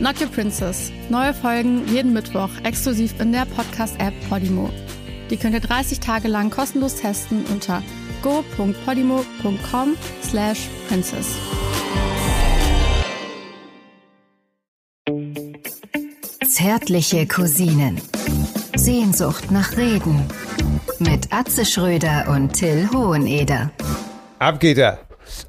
Not Your Princess. Neue Folgen jeden Mittwoch exklusiv in der Podcast-App Podimo. Die könnt ihr 30 Tage lang kostenlos testen unter go.podimo.com slash princess. Zärtliche Cousinen. Sehnsucht nach Reden. Mit Atze Schröder und Till Hoheneder. Ab geht er.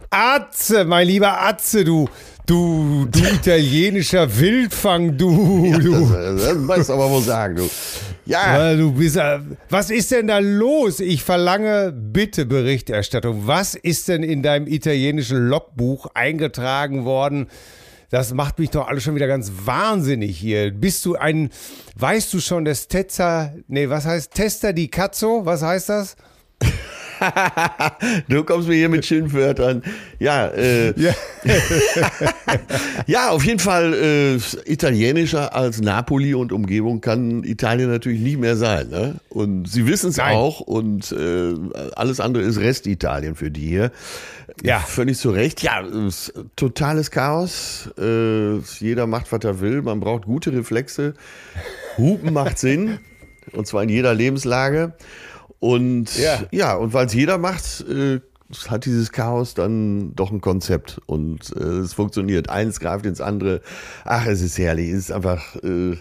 Atze, mein lieber Atze, du, du, du italienischer Wildfang, du, du. Das, das du aber wohl sagen, du. Ja, Ja, du bist, äh, was ist denn da los? Ich verlange bitte Berichterstattung. Was ist denn in deinem italienischen Logbuch eingetragen worden? Das macht mich doch alles schon wieder ganz wahnsinnig hier. Bist du ein, weißt du schon, des Tezza, nee, was heißt Testa di Cazzo? Was heißt das? du kommst mir hier mit Schimpfwörtern. Ja, äh, Ja. ja, auf jeden Fall äh, italienischer als Napoli und Umgebung kann Italien natürlich nicht mehr sein. Ne? Und sie wissen es auch und äh, alles andere ist Restitalien für die hier. Ja. Völlig zu Recht. Ja, totales Chaos. Äh, jeder macht, was er will. Man braucht gute Reflexe. Hupen macht Sinn. Und zwar in jeder Lebenslage. Und Ja. ja, und weil es jeder macht, äh, hat dieses Chaos dann doch ein Konzept und äh, es funktioniert. Eins greift ins andere. Ach, es ist herrlich. Es ist einfach, äh,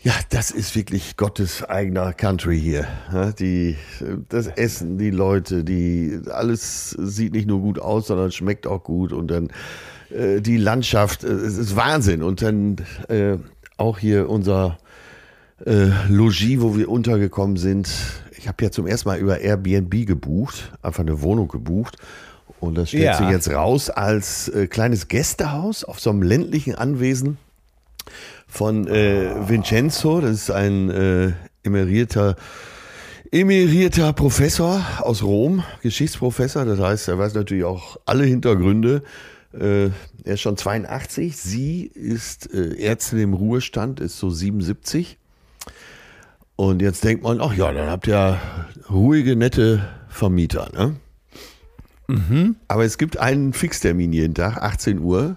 ja, das ist wirklich Gottes eigener Country hier. Ja, die, äh, das Essen, die Leute, die, alles sieht nicht nur gut aus, sondern schmeckt auch gut und dann äh, die Landschaft, äh, es ist Wahnsinn. Und dann äh, auch hier unser äh, Logis, wo wir untergekommen sind. Ich habe ja zum ersten Mal über Airbnb gebucht, einfach eine Wohnung gebucht. Und das stellt Ja. sich jetzt raus als äh, kleines Gästehaus auf so einem ländlichen Anwesen von äh, Vincenzo. Das ist ein äh, emerierter, emerierter Professor aus Rom, Geschichtsprofessor. Das heißt, er weiß natürlich auch alle Hintergründe. Äh, er ist schon 82. Sie ist äh, Ärztin im Ruhestand, ist so 77. Und jetzt denkt man, ach ja, dann habt ihr ruhige, nette Vermieter, ne? Aber es gibt einen Fixtermin jeden Tag, 18 Uhr.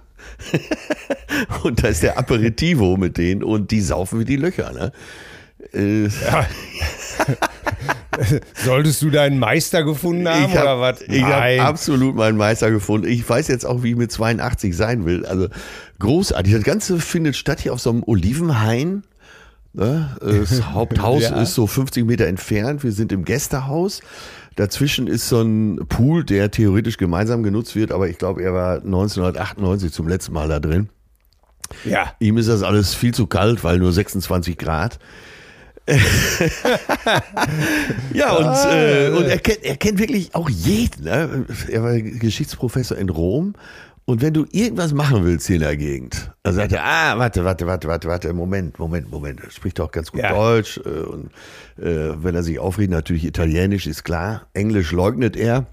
und da ist der Aperitivo mit denen und die saufen wie die Löcher, ne? Äh, Solltest du deinen Meister gefunden haben ich oder habe was? hab Nein. absolut meinen Meister gefunden. Ich weiß jetzt auch, wie ich mit 82 sein will. Also großartig. Das Ganze findet statt hier auf so einem Olivenhain. Ne? Das Haupthaus Ja. ist so 50 Meter entfernt. Wir sind im Gästehaus. Dazwischen ist so ein Pool, der theoretisch gemeinsam genutzt wird, aber ich glaube, er war 1998 zum letzten Mal da drin. Ja. Ihm ist das alles viel zu kalt, weil nur 26 Grad. ja, und, äh, und er, kennt, er kennt wirklich auch jeden. Ne? Er war Geschichtsprofessor in Rom. Und wenn du irgendwas machen willst hier in der Gegend, dann sagt er, ah, warte, warte, warte, warte, warte, Moment, Moment, Moment. Er spricht auch ganz gut Ja. Deutsch. Äh, und äh, wenn er sich aufregt, natürlich Italienisch, ist klar. Englisch leugnet er.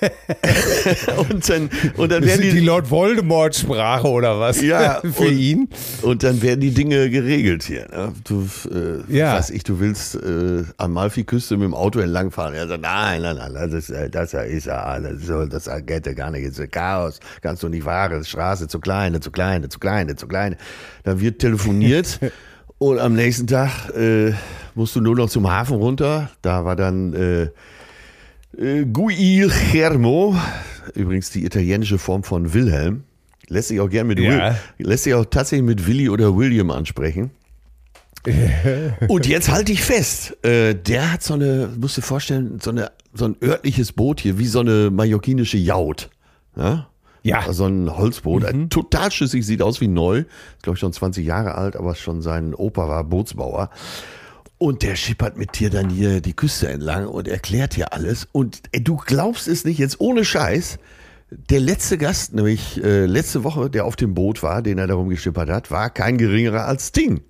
und dann, und dann Das werden die, die Lord Voldemort-Sprache oder was? Ja, Für und- ihn? Und dann werden die Dinge geregelt hier. Ne? Du, äh, Ja. weiß ich, du willst äh, Amalfi-Küste mit dem Auto entlangfahren. Er sagt, nein, nein, nein, das ist, das ist ja alles so, das geht ja gar nicht, das ist Chaos, kannst du nicht fahren, Straße zu kleine, zu kleine, zu kleine, zu kleine. Dann wird telefoniert und am nächsten Tag äh, musst du nur noch zum Hafen runter. Da war dann äh, Guillermo, übrigens die italienische Form von Wilhelm. Lässt sich auch gern mit Ja. Will, lässt sich auch tatsächlich mit Willi oder William ansprechen. Und jetzt halte ich fest, äh, der hat so eine, musst du dir vorstellen, so, eine, so ein örtliches Boot hier, wie so eine mallorquinische Jaut. Ja? Ja. So ein Holzboot, äh, total schüssig, sieht aus wie neu. Ist, glaube ich, schon 20 Jahre alt, aber schon sein Opa war Bootsbauer. Und der schippert mit dir dann hier die Küste entlang und erklärt dir alles. Und ey, du glaubst es nicht, jetzt ohne Scheiß. Der letzte Gast, nämlich äh, letzte Woche, der auf dem Boot war, den er darum geschippert hat, war kein geringerer als Sting.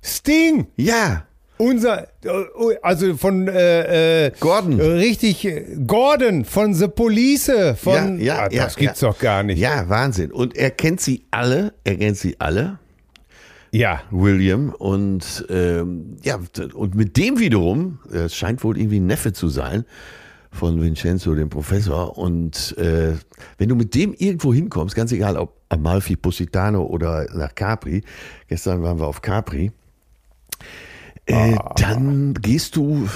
Sting! Ja, Unser, äh, also von äh, äh, Gordon. Richtig, äh, Gordon von The Police. Von, ja, ja, Ah, das ja, gibt's ja. doch gar nicht. Ja, Wahnsinn. Und er kennt sie alle, er kennt sie alle, Ja. William. Und ähm, ja, und mit dem wiederum, äh, es scheint wohl irgendwie ein Neffe zu sein von Vincenzo, dem Professor. Und äh, wenn du mit dem irgendwo hinkommst, ganz egal ob Amalfi, Positano oder nach Capri, gestern waren wir auf Capri, äh, dann gehst du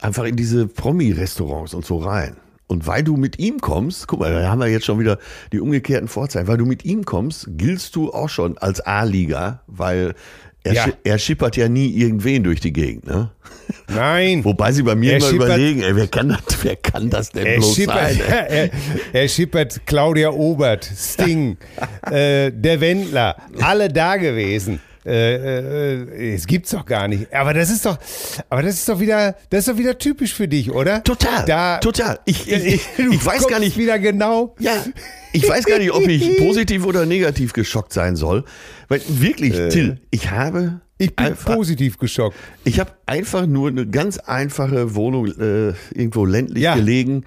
einfach in diese Promi-Restaurants und so rein. Und weil du mit ihm kommst, guck mal, da haben wir jetzt schon wieder die umgekehrten Vorzeichen, weil du mit ihm kommst, giltst du auch schon als A-Liga, weil er, Ja. schi er schippert ja nie irgendwen durch die Gegend. Ne? Nein. Wobei sie bei mir Er immer schippert- überlegen, ey, wer, kann das, wer kann das denn Er bloß schippert, sein? er, er schippert Claudia Obert, Sting, äh, der Wendler, alle da gewesen. Äh, äh, es gibt's doch gar nicht. Aber das ist doch, aber das ist doch wieder, das ist doch wieder typisch für dich, oder? Total, Da, total. Ich, ich, ich, ich weiß gar nicht, wieder genau. Ja, ich weiß gar nicht, ob ich positiv oder negativ geschockt sein soll. Weil wirklich, Till, ich habe Äh. Ich bin einfach, positiv geschockt. ich habe einfach nur eine ganz einfache Wohnung äh, irgendwo ländlich Ja. gelegen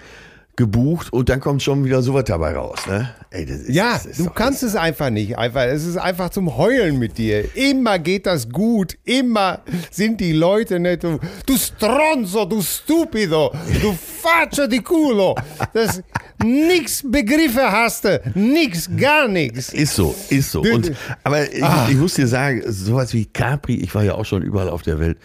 gebucht und dann kommt schon wieder sowas dabei raus. Ne? Ey, das ist, Ja, du kannst es einfach nicht. Einfach, es ist einfach zum Heulen mit dir. Immer geht das gut. Immer sind die Leute nicht. Du, du Stronzo, du Stupido, du Faccio di culo. Das nix Begriffe hast du. Nix, gar nichts. Ist so, ist so. Und, aber ich, Ah. ich muss dir sagen, sowas wie Capri, ich war ja auch schon überall auf der Welt,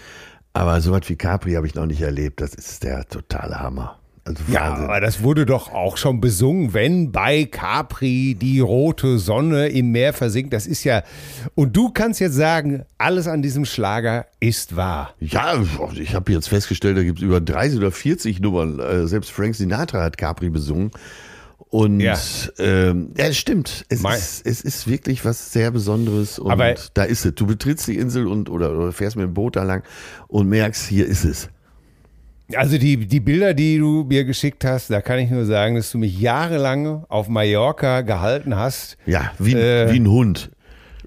aber sowas wie Capri habe ich noch nicht erlebt. Das ist der totale Hammer. Also Ja, aber das wurde doch auch schon besungen, wenn bei Capri die rote Sonne im Meer versinkt. Das ist ja. Und du kannst jetzt sagen, alles an diesem Schlager ist wahr. Ja, ich habe jetzt festgestellt, da gibt es über 30 oder 40 Nummern. Äh, Selbst Frank Sinatra hat Capri besungen. Und Ja. ähm, ja es stimmt. Es ist, es ist wirklich was sehr Besonderes. Und Aber- da ist es. Du betrittst die Insel und oder, oder fährst mit dem Boot da lang und merkst, hier ist es. Also die, die Bilder, die du mir geschickt hast, da kann ich nur sagen, dass du mich jahrelang auf Mallorca gehalten hast, Ja, wie, Äh. wie ein Hund.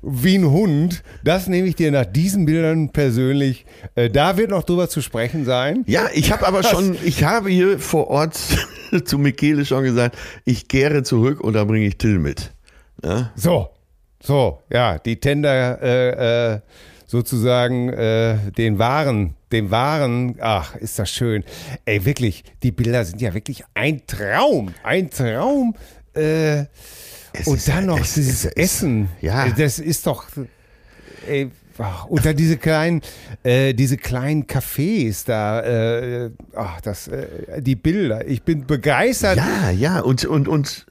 wie ein Hund. Das nehme ich dir nach diesen Bildern persönlich. Äh, da wird noch drüber zu sprechen sein. Ja, ich habe aber schon, ich habe hier vor Ort zu Michele schon gesagt, ich kehre zurück und da bringe ich Till mit. Ja? So, so, ja, die Tender äh, äh, sozusagen äh, den Waren, den Waren, ach, ist das schön. Ey, wirklich, die Bilder sind ja wirklich ein Traum, ein Traum. Äh, und ist- dann noch es- dieses es- es- Essen. ja. Das ist doch. Ey, ach, und dann diese kleinen, äh, diese kleinen Cafés da, äh, ach, das, äh, die Bilder. Ich bin begeistert. Ja, ja, und, und, und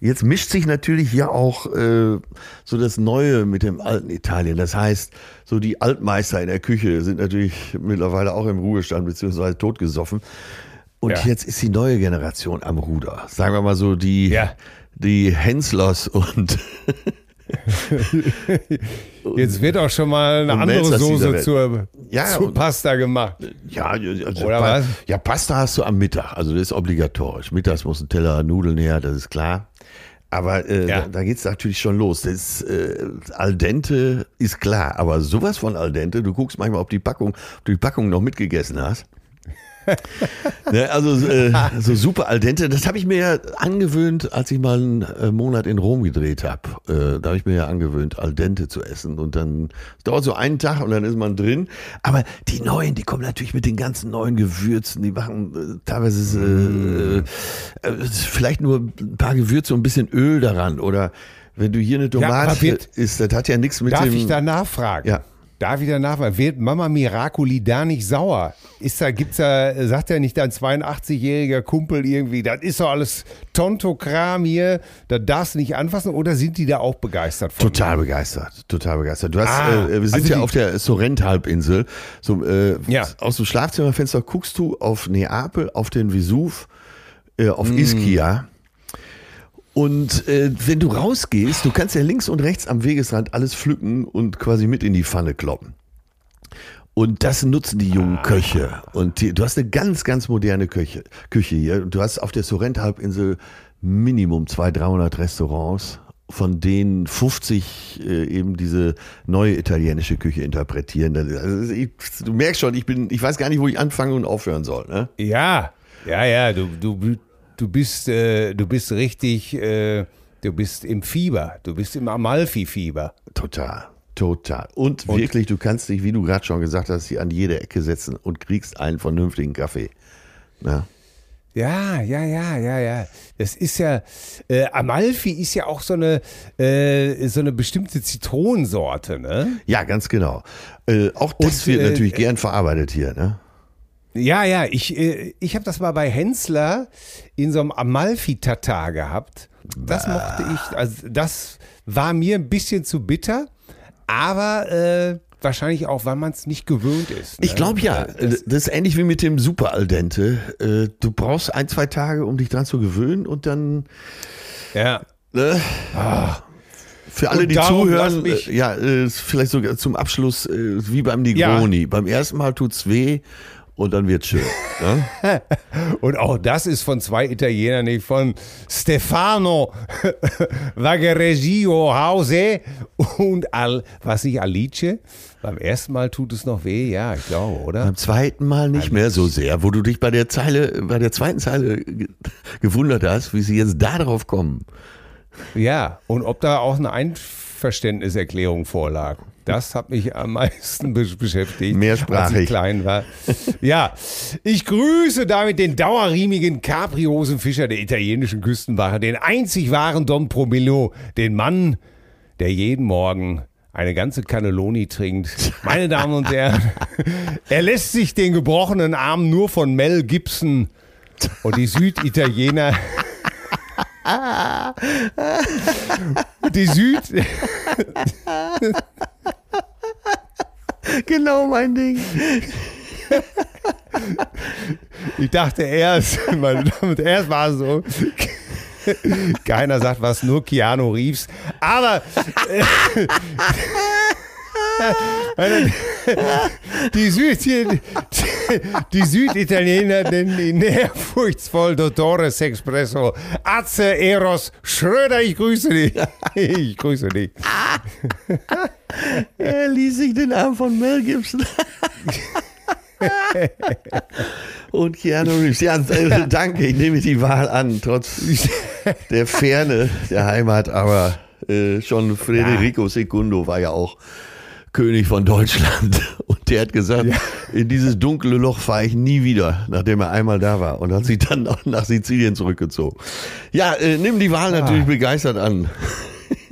jetzt mischt sich natürlich ja auch äh, so das Neue mit dem alten Italien. Das heißt, so die Altmeister in der Küche sind natürlich mittlerweile auch im Ruhestand beziehungsweise totgesoffen. Und Ja. jetzt ist die neue Generation am Ruder. Sagen wir mal so die, Ja. die Henslers und Jetzt wird auch schon mal eine Und andere Melzers Soße zur, Ja, zur Pasta gemacht. Ja, also Oder Pa- was? Ja, Pasta hast du am Mittag. Also das ist obligatorisch. Mittags muss ein Teller Nudeln her, das ist klar. Aber äh, Ja. da, da geht's natürlich schon los. Das äh, Al dente ist klar, aber sowas von Al dente, du guckst manchmal, ob die Packung, ob du die Packung noch mitgegessen hast. Ne, also äh, so super Al dente, das habe ich mir ja angewöhnt, als ich mal einen äh, Monat in Rom gedreht habe. Äh, da habe ich mir ja angewöhnt, Al dente zu essen. Und dann dauert so einen Tag und dann ist man drin. Aber die neuen, die kommen natürlich mit den ganzen neuen Gewürzen. Die machen äh, teilweise äh, vielleicht nur ein paar Gewürze und ein bisschen Öl daran. Oder wenn du hier eine Tomate wird- isst, das hat ja nichts mit Darf dem. ich da nachfragen? Ja. Darf ich da nachfragen? Wird Mama Miracoli da nicht sauer? Ist da, gibt's da, sagt ja nicht dein 82-jähriger Kumpel irgendwie, das ist doch alles Tontokram hier, da darfst du nicht anfassen oder sind die da auch begeistert von? Total begeistert, total begeistert. Du hast, Ah, äh, wir sind also ja auf der Sorrent-Halbinsel. So, äh, Ja. Aus dem Schlafzimmerfenster guckst du auf Neapel, auf den Vesuv, äh, Mm. auf Ischia. Und äh, wenn du rausgehst, du kannst ja links und rechts am Wegesrand alles pflücken und quasi mit in die Pfanne kloppen. Und das nutzen die jungen Ah. Köche. Und die, du hast eine ganz, ganz moderne Küche, Küche hier. Du hast auf der Sorrent-Halbinsel Minimum 200, 300 Restaurants. von denen 50 äh, eben diese neue italienische Küche interpretieren. Also ich, du merkst schon, ich bin, ich weiß gar nicht, wo ich anfangen und aufhören soll. Ne? Ja, ja, ja, du, du, du bist, äh, du bist richtig, äh, du bist im Fieber, du bist im Amalfi-Fieber. Total. Total. Und, und, wirklich, du kannst dich, wie du gerade schon gesagt hast, hier an jede Ecke setzen und kriegst einen vernünftigen Kaffee. Na? Ja, ja, ja, ja, ja. Das ist ja, äh, Amalfi ist ja auch so eine, äh, so eine bestimmte Zitronensorte, ne? Ja, ganz genau. Äh, auch das Und, wird äh, natürlich gern verarbeitet hier, ne? Ja, ja, ich, äh, ich habe das mal bei Hensler in so einem Amalfi-Tatar gehabt. Das mochte ich, also das war mir ein bisschen zu bitter, aber äh, wahrscheinlich auch, weil man es nicht gewöhnt ist. Ne? Ich glaube ja. Das, das, ist ähnlich wie mit dem Super Al dente. Äh, du brauchst ein, zwei Tage, um dich dran zu gewöhnen und dann. Ja. Ne? Ah. Für alle, die zuhören, äh, ja, vielleicht sogar zum Abschluss, wie beim Negroni. Ja. Beim ersten Mal tut es weh und dann wird schön. Ne? und auch das ist von zwei Italienern, nicht von Stefano Vagaregio Hause und Al, was ich Alice. Beim ersten Mal tut es noch weh, ja, ich glaube, oder? Beim zweiten Mal nicht Alice. mehr so sehr, wo du dich bei der Zeile, bei der zweiten Zeile gewundert hast, wie sie jetzt darauf kommen. Ja, und ob da auch eine Einverständniserklärung vorlag. Das hat mich am meisten beschäftigt, Mehrsprachig. als ich klein war. Ja, ich grüße damit den dauerriemigen Capriosenfischer der italienischen Küstenwache, den einzig wahren Don Promillo, den Mann, der jeden Morgen eine ganze Cannelloni trinkt. Meine Damen und Herren, er lässt sich den gebrochenen Arm nur von Mel Gibson und die Süditaliener die Süd. genau mein Ding. Ich dachte erst, meine Damen und erst war es so. Keiner sagt was, nur Keanu Reeves. Aber äh, die, Süd, die, die Süditaliener nennen ihn ehrfurchtsvoll Dottores Expresso. Atze Eros Schröder, ich grüße dich. Ich grüße dich. er ließ sich den Arm von Mel Gibson. Und Keanu Reeves. Ja, äh, danke, ich nehme die Wahl an, trotz der Ferne der Heimat, aber äh, schon Federico Secundo war ja auch König von Deutschland. Der hat gesagt, ja. in dieses dunkle Loch fahre ich nie wieder, nachdem er einmal da war. Und hat sich dann nach Sizilien zurückgezogen. Ja, äh, nimm die Wahl ah. natürlich begeistert an.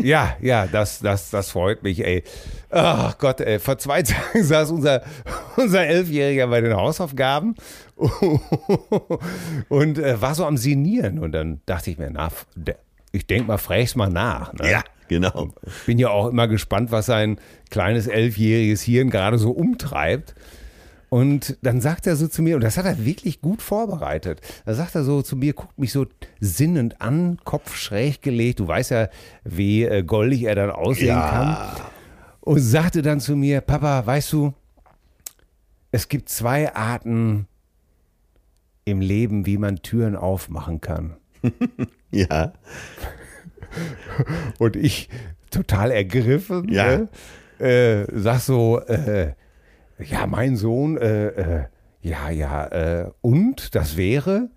Ja, ja, das, das, das freut mich, ey. Ach Gott, ey. Vor zwei Tagen saß unser, unser Elfjähriger bei den Hausaufgaben und äh, war so am Sinieren. Und dann dachte ich mir, na, ich denke mal, frag's mal nach. Ne? Ja. Genau. Bin ja auch immer gespannt, was sein kleines elfjähriges Hirn gerade so umtreibt. Und dann sagt er so zu mir, und das hat er wirklich gut vorbereitet. Da sagt er so zu mir, guckt mich so sinnend an, Kopf schräg gelegt. Du weißt ja, wie äh, goldig er dann aussehen ja. kann. Und sagte dann zu mir, Papa, weißt du, es gibt zwei Arten im Leben, wie man Türen aufmachen kann. ja. Und ich total ergriffen, ja. ne? äh, sag so, äh, ja, mein Sohn, äh, äh ja, ja, äh, und das wäre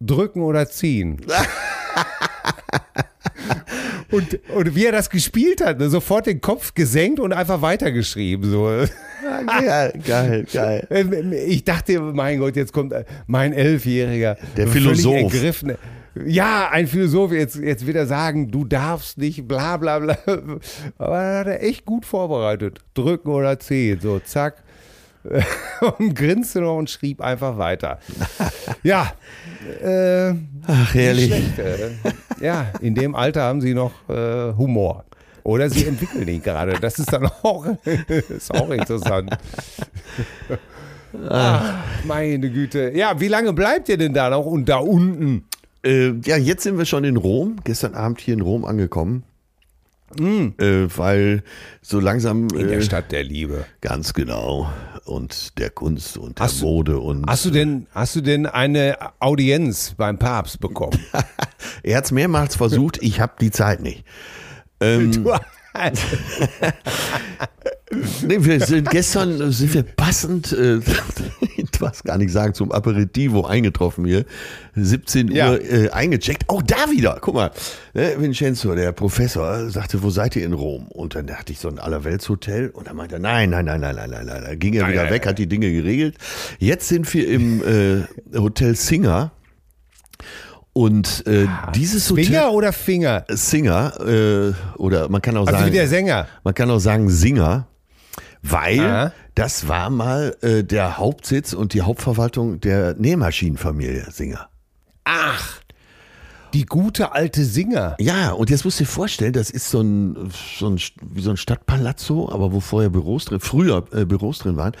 drücken oder ziehen. und, und wie er das gespielt hat, ne? sofort den Kopf gesenkt und einfach weitergeschrieben. So. Ja, geil, geil. Ich dachte, mein Gott, jetzt kommt mein Elfjähriger. Der Philosoph. Ergriffen ja, ein Philosoph jetzt, jetzt wird er sagen, du darfst nicht, bla bla bla. Aber er hat er echt gut vorbereitet. Drücken oder ziehen, so zack. und grinste noch und schrieb einfach weiter. Ja. Äh, Ach, herrlich. Äh, ja, in dem Alter haben sie noch äh, Humor. Oder sie entwickeln ihn gerade. Das ist dann auch, ist auch interessant. Ach, meine Güte. Ja, wie lange bleibt ihr denn da noch und da unten? Äh, ja, jetzt sind wir schon in Rom. Gestern Abend hier in Rom angekommen. Äh, weil so langsam. In der äh, Stadt der Liebe. Ganz genau. Und der Kunst und der Hast du- Mode und. Hast du denn, hast du denn eine Audienz beim Papst bekommen? er hat es mehrmals versucht, ich habe die Zeit nicht. Ähm, nee, wir sind gestern äh, sind wir passend, äh, weiß gar nicht sagen, zum Aperitivo eingetroffen hier. 17 Ja. Uhr äh, eingecheckt. Auch da wieder, guck mal. Ne, Vincenzo, der Professor, sagte, wo seid ihr in Rom? Und dann dachte ich so ein Allerweltshotel. Und dann meinte er, nein, nein, nein, nein, nein, nein, nein. Da ging er wieder nein, weg, hat die Dinge geregelt. Jetzt sind wir im äh, Hotel Singer. Und äh, dieses Hotel. Finger oder Finger? Singer äh, oder man kann auch Also sagen wie der Sänger. man kann auch sagen Singer, weil Aha. das war mal äh, der Hauptsitz und die Hauptverwaltung der Nähmaschinenfamilie Singer. Ach, die gute alte Singer. Ja, und jetzt musst du dir vorstellen, das ist so ein, so ein wie so ein Stadtpalazzo, aber wo vorher Büros drin, früher äh, Büros drin waren.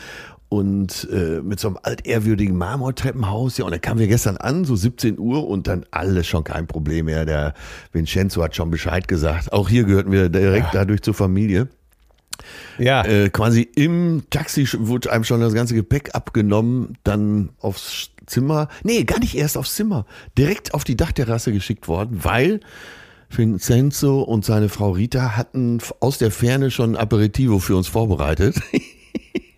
Und äh, mit so einem altehrwürdigen Marmortreppenhaus. Ja, und dann kamen wir gestern an, so 17 Uhr, und dann alles schon kein Problem mehr. Der Vincenzo hat schon Bescheid gesagt. Auch hier gehörten wir direkt dadurch zur Familie. Ja. Äh, quasi im Taxi wurde einem schon das ganze Gepäck abgenommen, dann aufs Zimmer, nee, gar nicht erst aufs Zimmer, direkt auf die Dachterrasse geschickt worden, weil Vincenzo und seine Frau Rita hatten aus der Ferne schon ein Aperitivo für uns vorbereitet.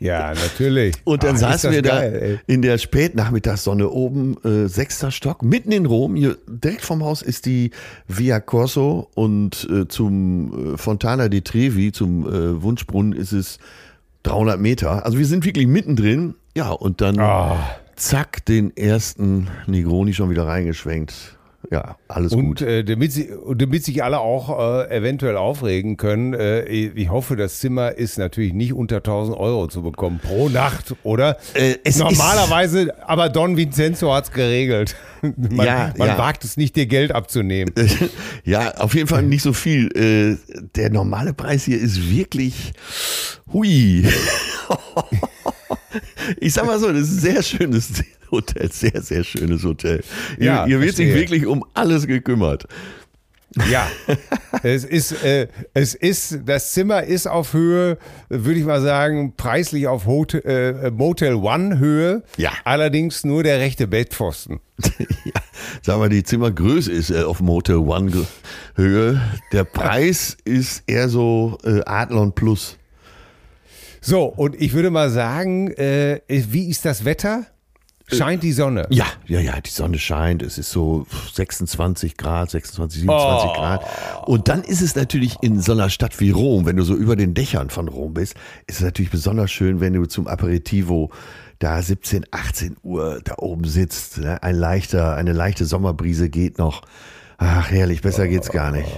ja, natürlich. Und dann Ah, saßen wir geil, da in der Spätnachmittagssonne oben, äh, sechster Stock, mitten in Rom. Hier direkt vom Haus ist die Via Corso und äh, zum äh, Fontana di Trevi, zum äh, Wunschbrunnen, ist es 300 Meter. Also wir sind wirklich mittendrin. Ja, und dann Ah. zack, den ersten Negroni schon wieder reingeschwenkt. Ja, alles Und gut. äh, damit, sie, damit sich alle auch äh, eventuell aufregen können, äh, ich hoffe, das Zimmer ist natürlich nicht unter 1000 Euro zu bekommen pro Nacht, oder? Äh, es Normalerweise, aber Don Vincenzo hat's geregelt. Man, Ja, man ja. wagt es nicht, dir Geld abzunehmen. Ja, auf jeden Fall nicht so viel. Äh, der normale Preis hier ist wirklich hui. Ich sag mal so, das ist ein sehr schönes Hotel, sehr, sehr schönes Hotel. Hier, Ja, hier wird sich wirklich um alles gekümmert. Ja, es ist, äh, es ist, das Zimmer ist auf Höhe, würde ich mal sagen, preislich auf Hotel, äh, Motel One Höhe. Ja. Allerdings nur der rechte Bettpfosten. ja, sagen wir, die Zimmergröße ist äh, auf Motel One Höhe. Der Preis ist eher so äh, Adlon Plus. So, und ich würde mal sagen, äh, wie ist das Wetter? Scheint die Sonne? Ja, ja, ja, die Sonne scheint, es ist so 26 Grad, 26, 27 Oh. Grad. Und dann ist es natürlich in so einer Stadt wie Rom, wenn du so über den Dächern von Rom bist, ist es natürlich besonders schön, wenn du zum Aperitivo da 17, 18 Uhr da oben sitzt. Ne? Ein leichter, eine leichte Sommerbrise geht noch. Ach, herrlich, besser geht's gar nicht.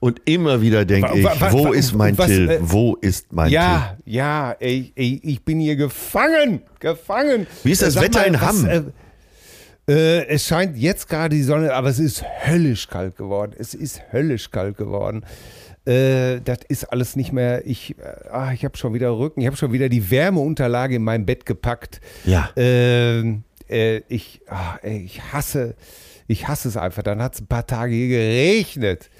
Und immer wieder denke ich, wo wa- ist mein was, Till? äh, Wo ist mein Till? Ja, ja, ey, ich bin hier gefangen, gefangen. Wie ist das Sag Wetter in Hamm? Äh, äh, es scheint jetzt gerade die Sonne, aber es ist höllisch kalt geworden. Es ist höllisch kalt geworden. Äh, das ist alles nicht mehr. Ich, äh, ah, ich habe schon wieder Rücken. Ich habe schon wieder die Wärmeunterlage in mein Bett gepackt. Ja. Ähm, äh, ich, ey, ich hasse, ich hasse es einfach. Dann hat es ein paar Tage hier geregnet.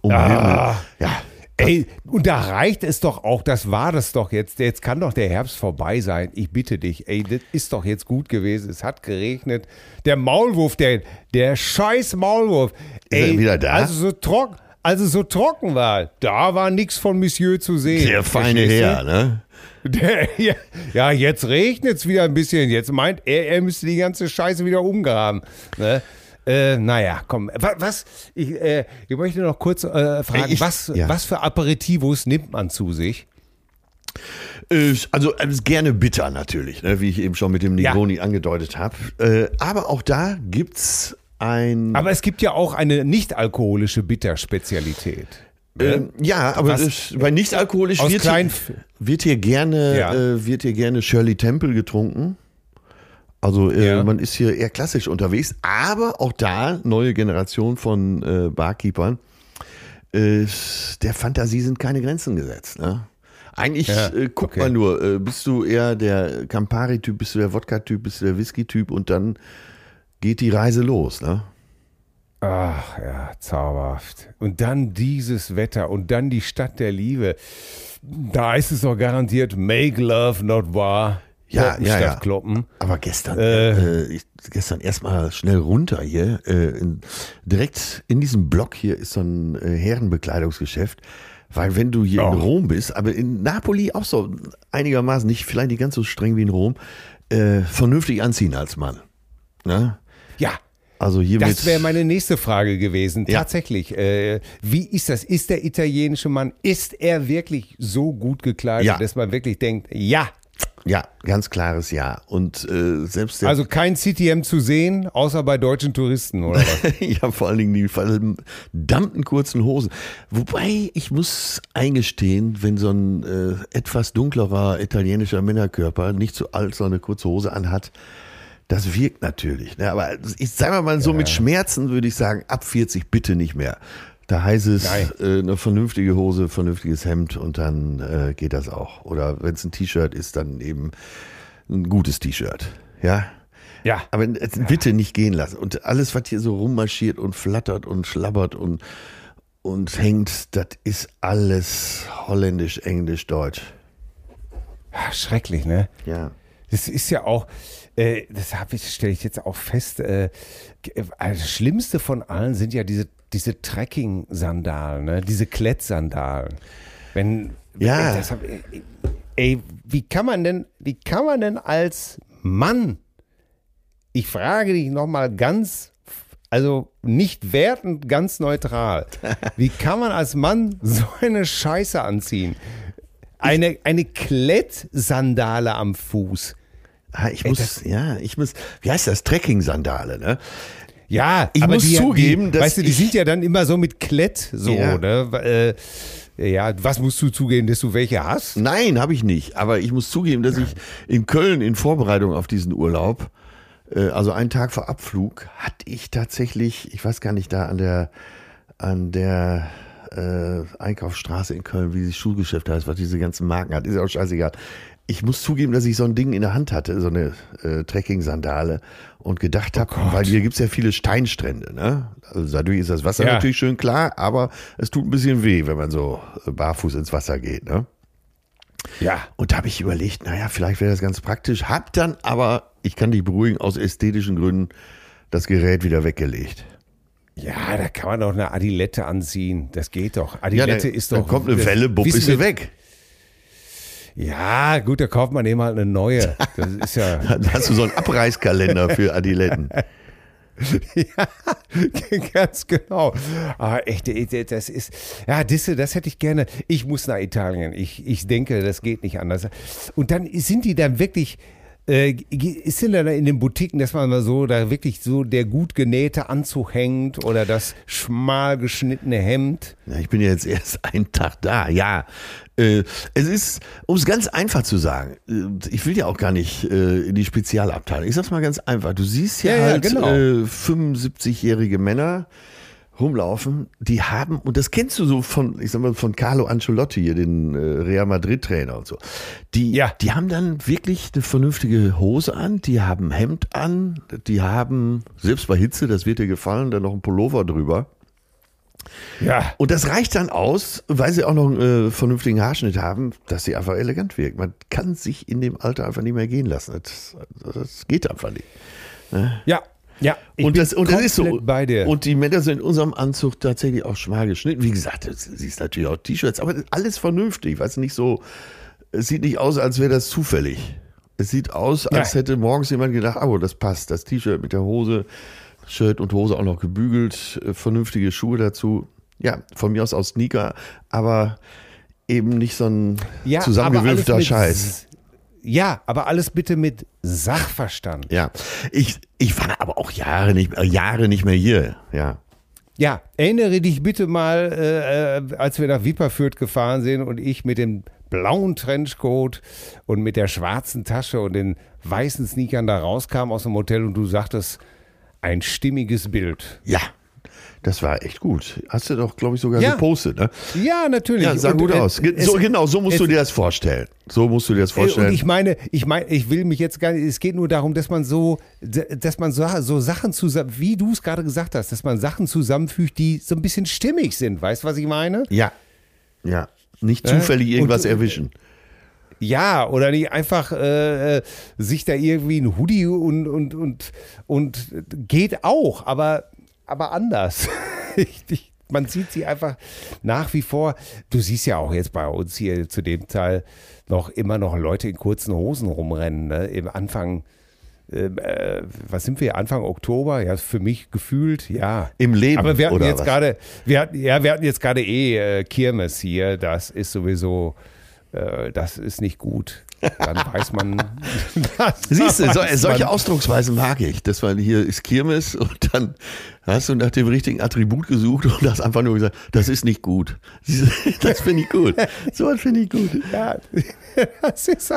Um Ah. Himmel. Ja, Ey, und da reicht es doch auch, das war das doch jetzt. Jetzt kann doch der Herbst vorbei sein. Ich bitte dich, ey, das ist doch jetzt gut gewesen. Es hat geregnet. Der Maulwurf, der, der scheiß Maulwurf. Ist er ey, wieder da? Also so trocken, also so trocken war, da war nichts von Monsieur zu sehen. der feine? Herr, ne? Der, ja, ja, jetzt regnet es wieder ein bisschen. Jetzt meint er, er müsste die ganze Scheiße wieder umgraben. Ne? Äh, naja, komm. Was? ich, äh, ich möchte noch kurz äh, fragen, Ich- was, ja. was für Aperitivos nimmt man zu sich? Also gerne bitter natürlich, ne, wie ich eben schon mit dem Ja. Negroni angedeutet habe. Äh, aber auch da gibt's ein. Aber es gibt ja auch eine nicht-alkoholische Bitterspezialität. ähm, ja, aber Was- das, bei nicht alkoholisch Aus wird, wird hier gerne Ja. äh, wird hier gerne Shirley Temple getrunken. Also äh, Ja. man ist hier eher klassisch unterwegs, aber auch da neue Generation von äh, Barkeepern. Äh, der Fantasie sind keine Grenzen gesetzt. Ne? Eigentlich Ja, äh, guckt okay. man nur, äh, bist du eher der Campari-Typ, bist du der Wodka-Typ, bist du der Whisky-Typ und dann geht die Reise los. Ne? Ach ja, zauberhaft. Und dann dieses Wetter und dann die Stadt der Liebe. Da ist es doch garantiert Make Love Not War. Ja, ja, ja. Kloppen. Aber gestern, Äh. äh, ich, gestern erstmal schnell runter hier. Äh, in, direkt in diesem Block hier ist so ein äh, Herrenbekleidungsgeschäft. Weil wenn du hier in Oh. Rom bist, aber in Napoli auch so einigermaßen, nicht vielleicht nicht ganz so streng wie in Rom, äh, vernünftig anziehen als Mann. Ne? Ja, Also das wäre meine nächste Frage gewesen. Ja. Tatsächlich. Äh, wie ist das? Ist der italienische Mann, ist er wirklich so gut gekleidet, Ja. dass man wirklich denkt, ja, Ja, ganz klares Ja. Und äh, selbst der also kein CTM zu sehen, außer bei deutschen Touristen oder was? ja, vor allen Dingen die verdammten kurzen Hosen. Wobei, ich muss eingestehen, wenn so ein äh, etwas dunklerer italienischer Männerkörper nicht so alt so eine kurze Hose anhat, das wirkt natürlich. Ne? Aber ich sage mal so, mit Schmerzen würde ich sagen, ab 40 bitte nicht mehr. Da heißt es äh, eine vernünftige Hose, vernünftiges Hemd und dann äh, geht das auch. Oder wenn es ein T-Shirt ist, dann eben ein gutes T-Shirt. Ja. Ja. Aber äh, bitte nicht gehen lassen. Und alles, was hier so rummarschiert und flattert und schlabbert und, und hängt, das ist alles holländisch, englisch, deutsch. Schrecklich, ne? Ja. Das ist ja auch, äh, das habe ich, stelle ich jetzt auch fest, äh, äh, das Schlimmste von allen sind ja diese, diese Trekking-Sandalen, ne? diese Klettsandalen. Wenn, Ja. ey, hab, ey, ey, wie kann man denn, wie kann man denn als Mann, ich frage dich nochmal ganz, also nicht wertend, ganz neutral, wie kann man als Mann so eine Scheiße anziehen? Eine, eine Klettsandale am Fuß. Ah, Ich Ey, muss, das- ja, ich muss, wie heißt das? Trekking-Sandale, ne? Ja, Ich aber muss die, zugeben, die, dass weißt du, die sind ja dann immer so mit Klett so, Ja. ne? Äh, ja, was musst du zugeben, dass du welche hast? Nein, habe ich nicht. Aber ich muss zugeben, dass ich in Köln in Vorbereitung auf diesen Urlaub, äh, also einen Tag vor Abflug, hatte ich tatsächlich, ich weiß gar nicht, da an der, an der äh, Einkaufsstraße in Köln, wie das Schuhgeschäft heißt, was diese ganzen Marken hat, ist ja auch scheißegal. Ich muss zugeben, dass ich so ein Ding in der Hand hatte, so eine äh, Trekking-Sandale und gedacht habe, weil hier gibt's ja viele Steinstrände, ne? Also dadurch ist das Wasser Ja. natürlich schön klar, aber es tut ein bisschen weh, wenn man so äh, barfuß ins Wasser geht, ne? Ja. Und da habe ich überlegt, naja, vielleicht wäre das ganz praktisch. Hab dann aber, ich kann dich beruhigen, aus ästhetischen Gründen das Gerät wieder weggelegt. Ja, da kann man doch eine Adilette anziehen. Das geht doch. Ja, Adilette dann, ist doch. dann kommt eine Welle, bupp, ist sie weg. Ja, gut, da kauft man eben halt eine neue. Das ist ja. Dann hast du so einen Abreißkalender für Adiletten. ja, ganz genau. Aber echt, das ist, ja, Disse, das hätte ich gerne. Ich muss nach Italien. Ich, ich denke, das geht nicht anders. Und dann sind die dann wirklich, äh, ist denn da in den Boutiquen, dass man mal so, da wirklich so der gut genähte Anzug hängt oder das schmal geschnittene Hemd? Ja, ich bin ja jetzt erst einen Tag da, ja. Äh, es ist, um es ganz einfach zu sagen, äh, ich will ja auch gar nicht äh, in die Spezialabteilung. Ich sag's mal ganz einfach. Du siehst ja, Ja, ja, halt genau. äh, 75-jährige Männer rumlaufen, die haben, und das kennst du so von, ich sag mal, von Carlo Ancelotti, hier, den äh, Real Madrid-Trainer und so. Die, Ja. die haben dann wirklich eine vernünftige Hose an, die haben Hemd an, die haben, selbst bei Hitze, das wird dir gefallen, dann noch ein Pullover drüber. Ja. Und das reicht dann aus, weil sie auch noch einen äh, vernünftigen Haarschnitt haben, dass sie einfach elegant wirkt. Man kann sich in dem Alter einfach nicht mehr gehen lassen. Das, das geht einfach nicht. Ja. Ja. Und das, und das ist so. Bei dir. Und die Männer sind in unserem Anzug tatsächlich auch schmal geschnitten. Wie gesagt, du siehst natürlich auch T-Shirts, aber ist alles vernünftig. Du, nicht so, es sieht nicht aus, als wäre das zufällig. Es sieht aus, als Ja. hätte morgens jemand gedacht, oh, das passt. Das T-Shirt mit der Hose, Shirt und Hose auch noch gebügelt, äh, vernünftige Schuhe dazu. Ja, von mir aus aus Sneaker, aber eben nicht so ein Ja, mit Scheiß. Ja, aber alles bitte mit Sachverstand. Ja, ich, ich war aber auch Jahre nicht, äh, Jahre nicht mehr hier. Ja. Ja, erinnere dich bitte mal, äh, äh, als wir nach Wipperfürth gefahren sind und ich mit dem blauen Trenchcoat und mit der schwarzen Tasche und den weißen Sneakern da rauskam aus dem Hotel und du sagtest, ein stimmiges Bild. Ja, Das war echt gut. Hast du doch, glaube ich, sogar Ja. gepostet, ne? Ja, natürlich. Ja, sah Und, gut äh, aus. Es- So, genau, so musst es- du dir das vorstellen. So musst du dir das Äh, vorstellen. Und ich meine, ich meine, ich will mich jetzt gar nicht, es geht nur darum, dass man so, dass man so, so Sachen zusammen, wie du es gerade gesagt hast, dass man Sachen zusammenfügt, die so ein bisschen stimmig sind. Weißt du, was ich meine? ja. Ja. Nicht zufällig und- irgendwas und- erwischen. Ja, oder nicht einfach äh, äh, sich da irgendwie ein Hoodie und, und, und, und geht auch, aber, aber anders. ich, ich, man sieht sie einfach nach wie vor. Du siehst ja auch jetzt bei uns hier zu dem Teil noch immer noch Leute in kurzen Hosen rumrennen. Ne? Im Anfang, ähm, äh, was sind wir, Anfang Oktober? Ja, für mich gefühlt, ja. Im Leben, Aber wir hatten jetzt gerade, wir hatten, ja, wir hatten jetzt gerade eh äh, Kirmes hier. Das ist sowieso, äh, das ist nicht gut. Dann weiß man. Siehst du, so, solche man. Ausdrucksweisen mag ich. Das war hier ist Kirmes und dann hast du nach dem richtigen Attribut gesucht und hast einfach nur gesagt, das ist nicht gut. Das finde ich gut. So was finde ich gut. Ja, das ist,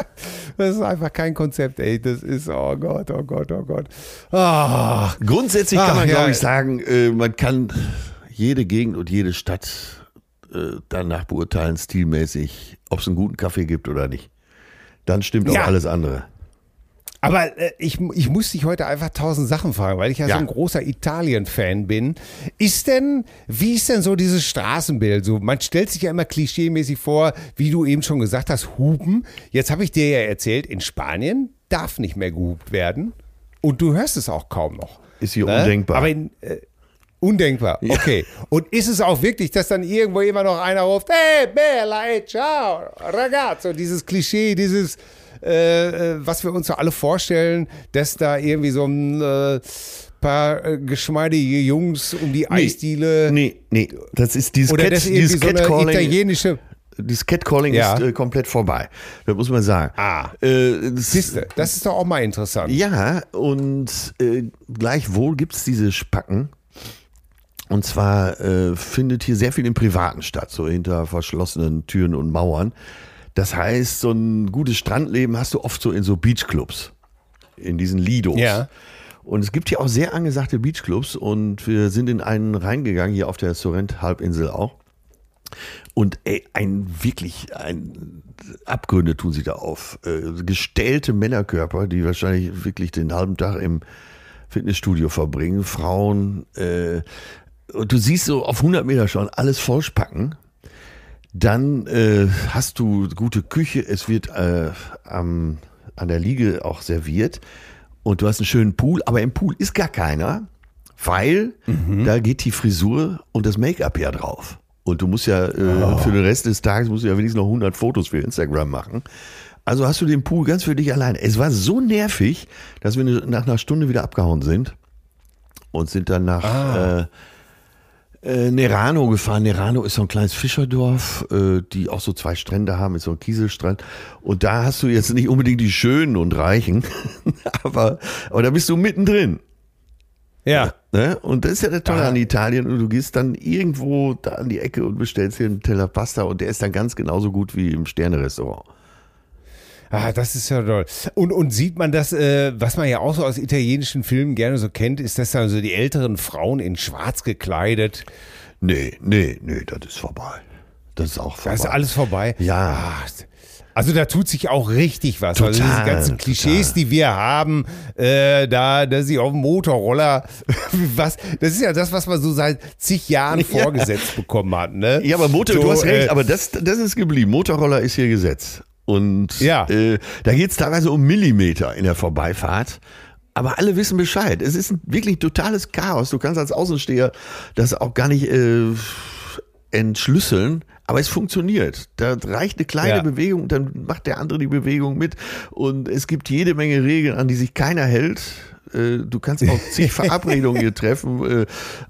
das ist einfach kein Konzept, ey. Das ist, oh Gott, oh Gott, oh Gott. Ah, Grundsätzlich kann Ach, man, ja. glaube ich, sagen, äh, man kann jede Gegend und jede Stadt äh, danach beurteilen, stilmäßig, ob es einen guten Kaffee gibt oder nicht. Dann stimmt auch Ja. alles andere. Aber äh, ich, ich muss dich heute einfach tausend Sachen fragen, weil ich ja, Ja. so ein großer Italien-Fan bin. Ist denn, wie ist denn so dieses Straßenbild? So, man stellt sich ja immer klischeemäßig vor, wie du eben schon gesagt hast, Hupen. Jetzt habe ich dir ja erzählt, in Spanien darf nicht mehr gehupt werden. Und du hörst es auch kaum noch. Ist hier undenkbar. Aber in, äh, undenkbar, okay. Und ist es auch wirklich, dass dann irgendwo immer noch einer ruft, hey, bella, hey, ciao, ragazzo, dieses Klischee, dieses, äh, äh, was wir uns so alle vorstellen, dass da irgendwie so ein äh, paar äh, geschmeidige Jungs um die Eisdiele Nee, nee, das ist dieses, oder Cat, das dieses so Catcalling. italienische, Dieses Catcalling Ja. ist äh, komplett vorbei. Das muss man sagen. Ah. Äh, das, siehste, das ist doch auch mal interessant. Ja, und äh, gleichwohl gibt es diese Spacken. Und zwar äh, findet hier sehr viel im Privaten statt, so hinter verschlossenen Türen und Mauern. Das heißt, so ein gutes Strandleben hast du oft so in so Beachclubs, in diesen Lidos. Ja. Und es gibt hier auch sehr angesagte Beachclubs und wir sind in einen reingegangen, hier auf der Sorrent-Halbinsel auch. Und ey, ein wirklich, ein Abgründe tun sie da auf. Äh, gestellte Männerkörper, die wahrscheinlich wirklich den halben Tag im Fitnessstudio verbringen. Frauen, äh, und du siehst so auf 100 Meter schon alles vollspacken. Dann äh, hast du gute Küche, es wird äh, am, an der Liege auch serviert und du hast einen schönen Pool, aber im Pool ist gar keiner, weil da geht die Frisur und das Make-up ja drauf. Und du musst ja äh, für den Rest des Tages musst du ja wenigstens noch 100 Fotos für Instagram machen. Also hast du den Pool ganz für dich allein. Es war so nervig, dass wir nach einer Stunde wieder abgehauen sind und sind dann nach äh, äh, Nerano gefahren. Nerano ist so ein kleines Fischerdorf, äh, die auch so zwei Strände haben, ist so ein Kieselstrand. Und da hast du jetzt nicht unbedingt die Schönen und Reichen, aber, aber da bist du mittendrin. Ja. Ne? Und das ist ja der Tolle Ah. an Italien. Und du gehst dann irgendwo da an die Ecke und bestellst dir einen Teller Pasta und der ist dann ganz genauso gut wie im Sternerestaurant. Ah, das ist ja toll. Und, und sieht man das, äh, was man ja auch so aus italienischen Filmen gerne so kennt, ist das dann so die älteren Frauen in schwarz gekleidet. Nee, nee, nee, das ist vorbei. Das ist auch vorbei. Da ist alles vorbei. Ja. Ah, Also da tut sich auch richtig was. also Total, diese ganzen Klischees, total. die wir haben, äh, da, dass sie auf dem Motorroller, was, das ist ja das, was man so seit zig Jahren vorgesetzt bekommen hat. Ne? Ja, aber Motor, So, du hast recht, äh, aber das, das ist geblieben. Motorroller ist hier Gesetz. Und Ja. äh, da geht es teilweise um Millimeter in der Vorbeifahrt. Aber alle wissen Bescheid. Es ist ein wirklich totales Chaos. Du kannst als Außensteher das auch gar nicht äh, entschlüsseln, aber es funktioniert. Da reicht eine kleine Ja. Bewegung, dann macht der andere die Bewegung mit. Und es gibt jede Menge Regeln, an die sich keiner hält. Äh, Du kannst auch zig Verabredungen hier treffen. Äh,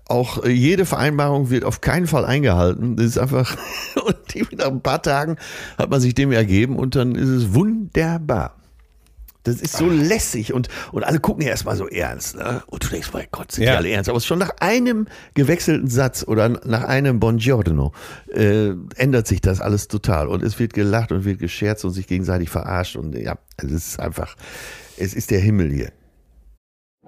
Auch äh, jede Vereinbarung wird auf keinen Fall eingehalten. Das ist einfach, und die, nach ein paar Tagen hat man sich dem ergeben und dann ist es wunderbar. Das ist so lässig und, und alle gucken ja erstmal so ernst. Ne? Und du denkst, mein Gott, sind die Ja. alle ernst. Aber schon nach einem gewechselten Satz oder nach einem Buongiorno äh, ändert sich das alles total. Und es wird gelacht und wird gescherzt und sich gegenseitig verarscht. Und ja, es ist einfach, es ist der Himmel hier.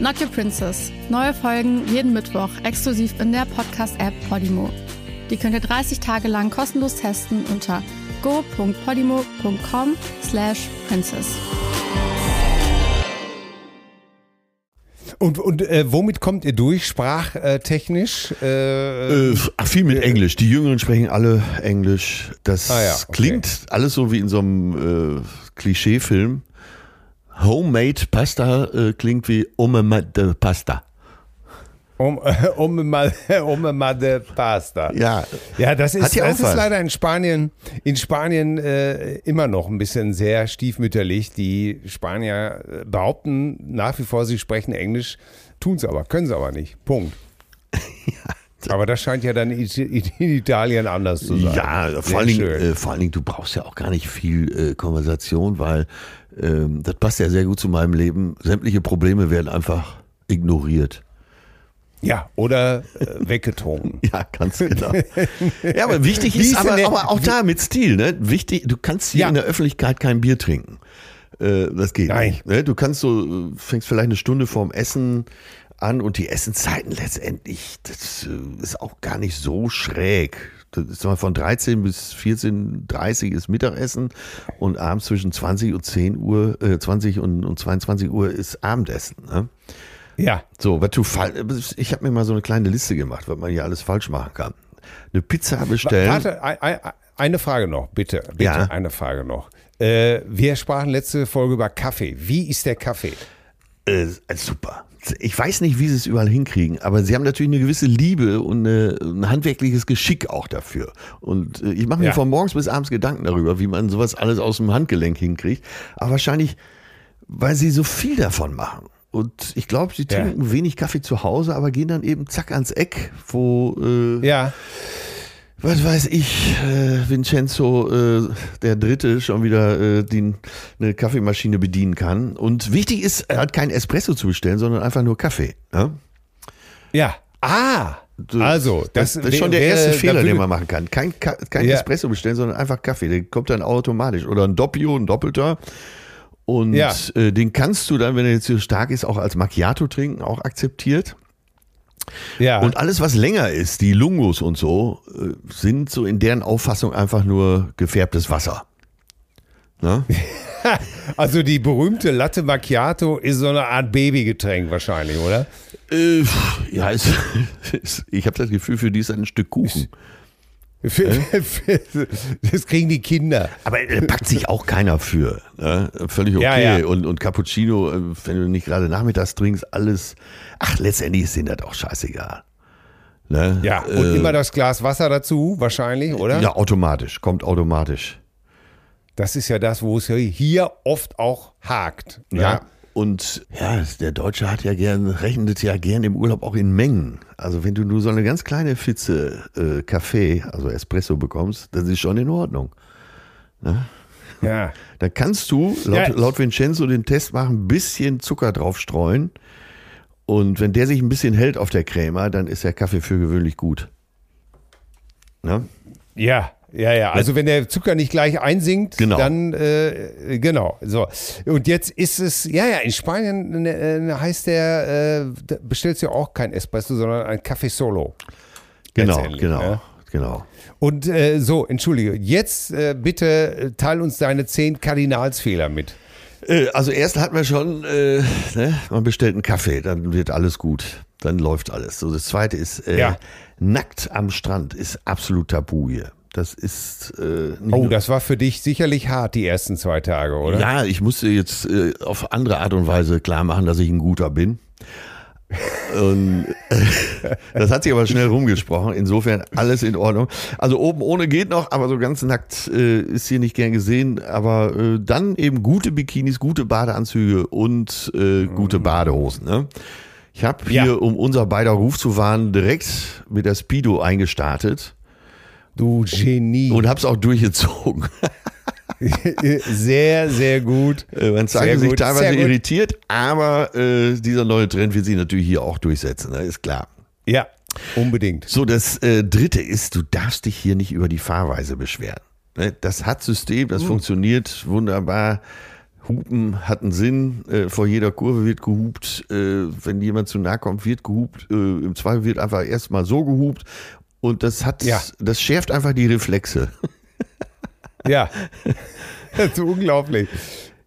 Not Your Princess. Neue Folgen jeden Mittwoch exklusiv in der Podcast-App Podimo. Die könnt ihr 30 Tage lang kostenlos testen unter go.podimo.com slash princess. Und, und äh, womit kommt ihr durch, sprachtechnisch? Äh, Äh, ach, viel mit Englisch. Die Jüngeren sprechen alle Englisch. Das Ah ja, okay. klingt alles so wie in so einem äh, Klischeefilm. Homemade Pasta äh, klingt wie Homemade Pasta. um, um, Pasta. Ja, Ja, das ist, ja das ist leider in Spanien, in Spanien äh, immer noch ein bisschen sehr stiefmütterlich. Die Spanier äh, behaupten nach wie vor, sie sprechen Englisch, tun es aber, können sie aber nicht. Punkt. aber das scheint ja dann in Italien anders zu sein. Ja, vor allen, Dingen, äh, vor allen Dingen, du brauchst ja auch gar nicht viel äh, Konversation, weil ähm, das passt ja sehr gut zu meinem Leben. Sämtliche Probleme werden einfach ignoriert. ja, oder äh, weggetrunken. Ja, ganz genau. ja, aber wichtig ist, aber, der- aber auch da mit Stil, ne? Wichtig, du kannst hier Ja. in der Öffentlichkeit kein Bier trinken. Äh, das geht Nein. nicht. Ne? Du kannst so, fängst vielleicht eine Stunde vorm Essen an und die Essenszeiten letztendlich, das äh, ist auch gar nicht so schräg. Das ist mal von 13 bis 14.30 ist Mittagessen und abends zwischen 20 und 10 Uhr, äh, 20 und, und 22 Uhr ist Abendessen. Ne? Ja, So, was du ich habe mir mal so eine kleine Liste gemacht, was man hier alles falsch machen kann. Eine Pizza bestellen. Warte, ein- ein- eine Frage noch, bitte. Bitte, Ja. eine Frage noch. Äh, wir sprachen letzte Folge über Kaffee. Wie ist der Kaffee? Äh, super. Ich weiß nicht, wie sie es überall hinkriegen, aber sie haben natürlich eine gewisse Liebe und eine, ein handwerkliches Geschick auch dafür. Und äh, ich mache mir Ja. von morgens bis abends Gedanken darüber, wie man sowas alles aus dem Handgelenk hinkriegt. Aber wahrscheinlich, weil sie so viel davon machen. Und ich glaube, sie Ja. trinken wenig Kaffee zu Hause, aber gehen dann eben zack ans Eck, wo äh, Ja, was weiß ich, äh, Vincenzo äh, der Dritte schon wieder äh, die, eine Kaffeemaschine bedienen kann. Und wichtig ist, er hat kein Espresso zu bestellen, sondern einfach nur Kaffee. Ja? ja. Ah, also, das, das, das ist schon der wäre- erste Fehler, würde- den man machen kann. Kein, kein Ja. Espresso bestellen, sondern einfach Kaffee. Der kommt dann automatisch. Oder ein Doppio, ein Doppelter. Und Ja. äh, den kannst du dann, wenn er jetzt so stark ist, auch als Macchiato trinken, auch akzeptiert. Ja, Und alles, was länger ist, die Lungos und so, äh, sind so in deren Auffassung einfach nur gefärbtes Wasser. Ne? also die berühmte Latte Macchiato ist so eine Art Babygetränk wahrscheinlich, oder? Äh, ja, es, es, ich habe das Gefühl, für die ist ein Stück Kuchen. Das kriegen die Kinder. Aber da packt sich auch keiner für. Ne? Völlig okay. Ja, ja. Und, und Cappuccino, äh, wenn du nicht gerade nachmittags trinkst, alles. Ach, letztendlich ist denen das auch scheißegal. Ne? Ja, und Äh, immer das Glas Wasser dazu, wahrscheinlich, oder? Ja, automatisch. Kommt automatisch. Das ist ja das, wo es hier oft auch hakt. ne? Ja. Und ja, der Deutsche hat ja gern, rechnet ja gern im Urlaub auch in Mengen. Also wenn du nur so eine ganz kleine Pfütze äh, Kaffee, also Espresso bekommst, das ist schon in Ordnung. ja. Da kannst du laut, Ja. laut Vincenzo den Test machen, ein bisschen Zucker drauf streuen. Und wenn der sich ein bisschen hält auf der Crema, dann ist der Kaffee für gewöhnlich gut. Ne? Ja, ja, ja. Also wenn der Zucker nicht gleich einsinkt, Genau. dann äh, genau. So und jetzt ist es ja ja in Spanien äh, heißt der äh, bestellst du ja auch kein Espresso, sondern ein Café Solo. Genau, genau, ne? genau. Und äh, so, entschuldige. Jetzt äh, bitte äh, teil uns deine zehn Kardinalsfehler mit. Äh, Also erst hatten wir schon, ne, man bestellt einen Kaffee, dann wird alles gut, dann läuft alles. So das Zweite ist äh, Ja. nackt am Strand ist absolut tabu hier. Das ist äh, Oh, das war für dich sicherlich hart die ersten zwei Tage, oder? Ja, ich musste jetzt äh, auf andere Art und Weise klar machen, dass ich ein guter bin. Und äh, das hat sich aber schnell rumgesprochen. Insofern alles in Ordnung. Also oben ohne geht noch, aber so ganz nackt äh, ist hier nicht gern gesehen. Aber äh, dann eben gute Bikinis, gute Badeanzüge und äh, gute Badehosen. Ne? Ich habe hier, Ja. um unser beider Ruf zu wahren, direkt mit der Speedo eingestartet Du Genie. und habe es auch durchgezogen. sehr, sehr gut. Man zeigt sich teilweise irritiert, aber äh, dieser neue Trend will sich natürlich hier auch durchsetzen, ne? ist klar. Ja, unbedingt. So, das äh, dritte ist, du darfst dich hier nicht über die Fahrweise beschweren. Ne? Das hat System, das funktioniert wunderbar. Hupen hat einen Sinn. Äh, vor jeder Kurve wird gehupt. Äh, wenn jemand zu nahe kommt, wird gehupt. Äh, Im Zweifel wird einfach erstmal so gehupt. Und das hat, Ja. das schärft einfach die Reflexe. Ja. Das ist unglaublich.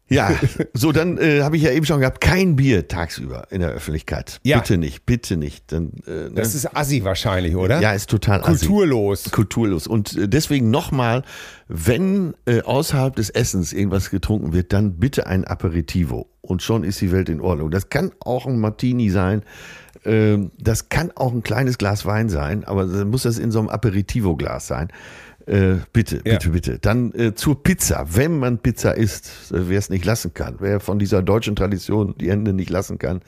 Ja, so dann äh, habe ich ja eben schon gehabt, kein Bier tagsüber in der Öffentlichkeit. Ja. Bitte nicht, bitte nicht. Dann, äh, ne? Das ist assi wahrscheinlich, oder? ja, ist total assi. Kulturlos. Kulturlos. Und äh, deswegen nochmal, wenn äh, außerhalb des Essens irgendwas getrunken wird, dann bitte ein Aperitivo. Und schon ist die Welt in Ordnung. Das kann auch ein Martini sein. Ähm, das kann auch ein kleines Glas Wein sein, aber dann muss das in so einem Aperitivo-Glas sein. Äh, bitte, Ja. bitte, bitte. Dann äh, zur Pizza. Wenn man Pizza isst, äh, wer es nicht lassen kann, wer von dieser deutschen Tradition die Hände nicht lassen kann,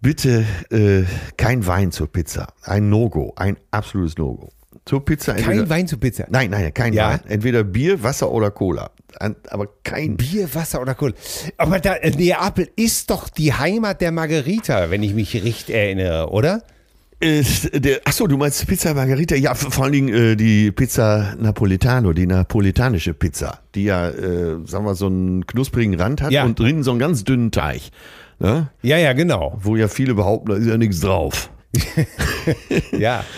bitte äh, kein Wein zur Pizza. Ein No-Go, ein absolutes No-Go. Zur Pizza entweder, Kein Wein zu Pizza. Nein, nein, kein Ja. Wein. Entweder Bier, Wasser oder Cola. Aber kein Bier, Wasser oder Kohl. Aber da, äh, Neapel ist doch die Heimat der Margarita, wenn ich mich richtig erinnere, oder? Äh, der, achso, du meinst Pizza Margarita? Ja, vor allen Dingen äh, die Pizza Napoletano, die napolitanische Pizza, die ja, äh, sagen wir, so einen knusprigen Rand hat Ja. und drinnen so einen ganz dünnen Teig. Ne? Ja, ja, genau. Wo ja viele behaupten, da ist ja nichts drauf. Ja.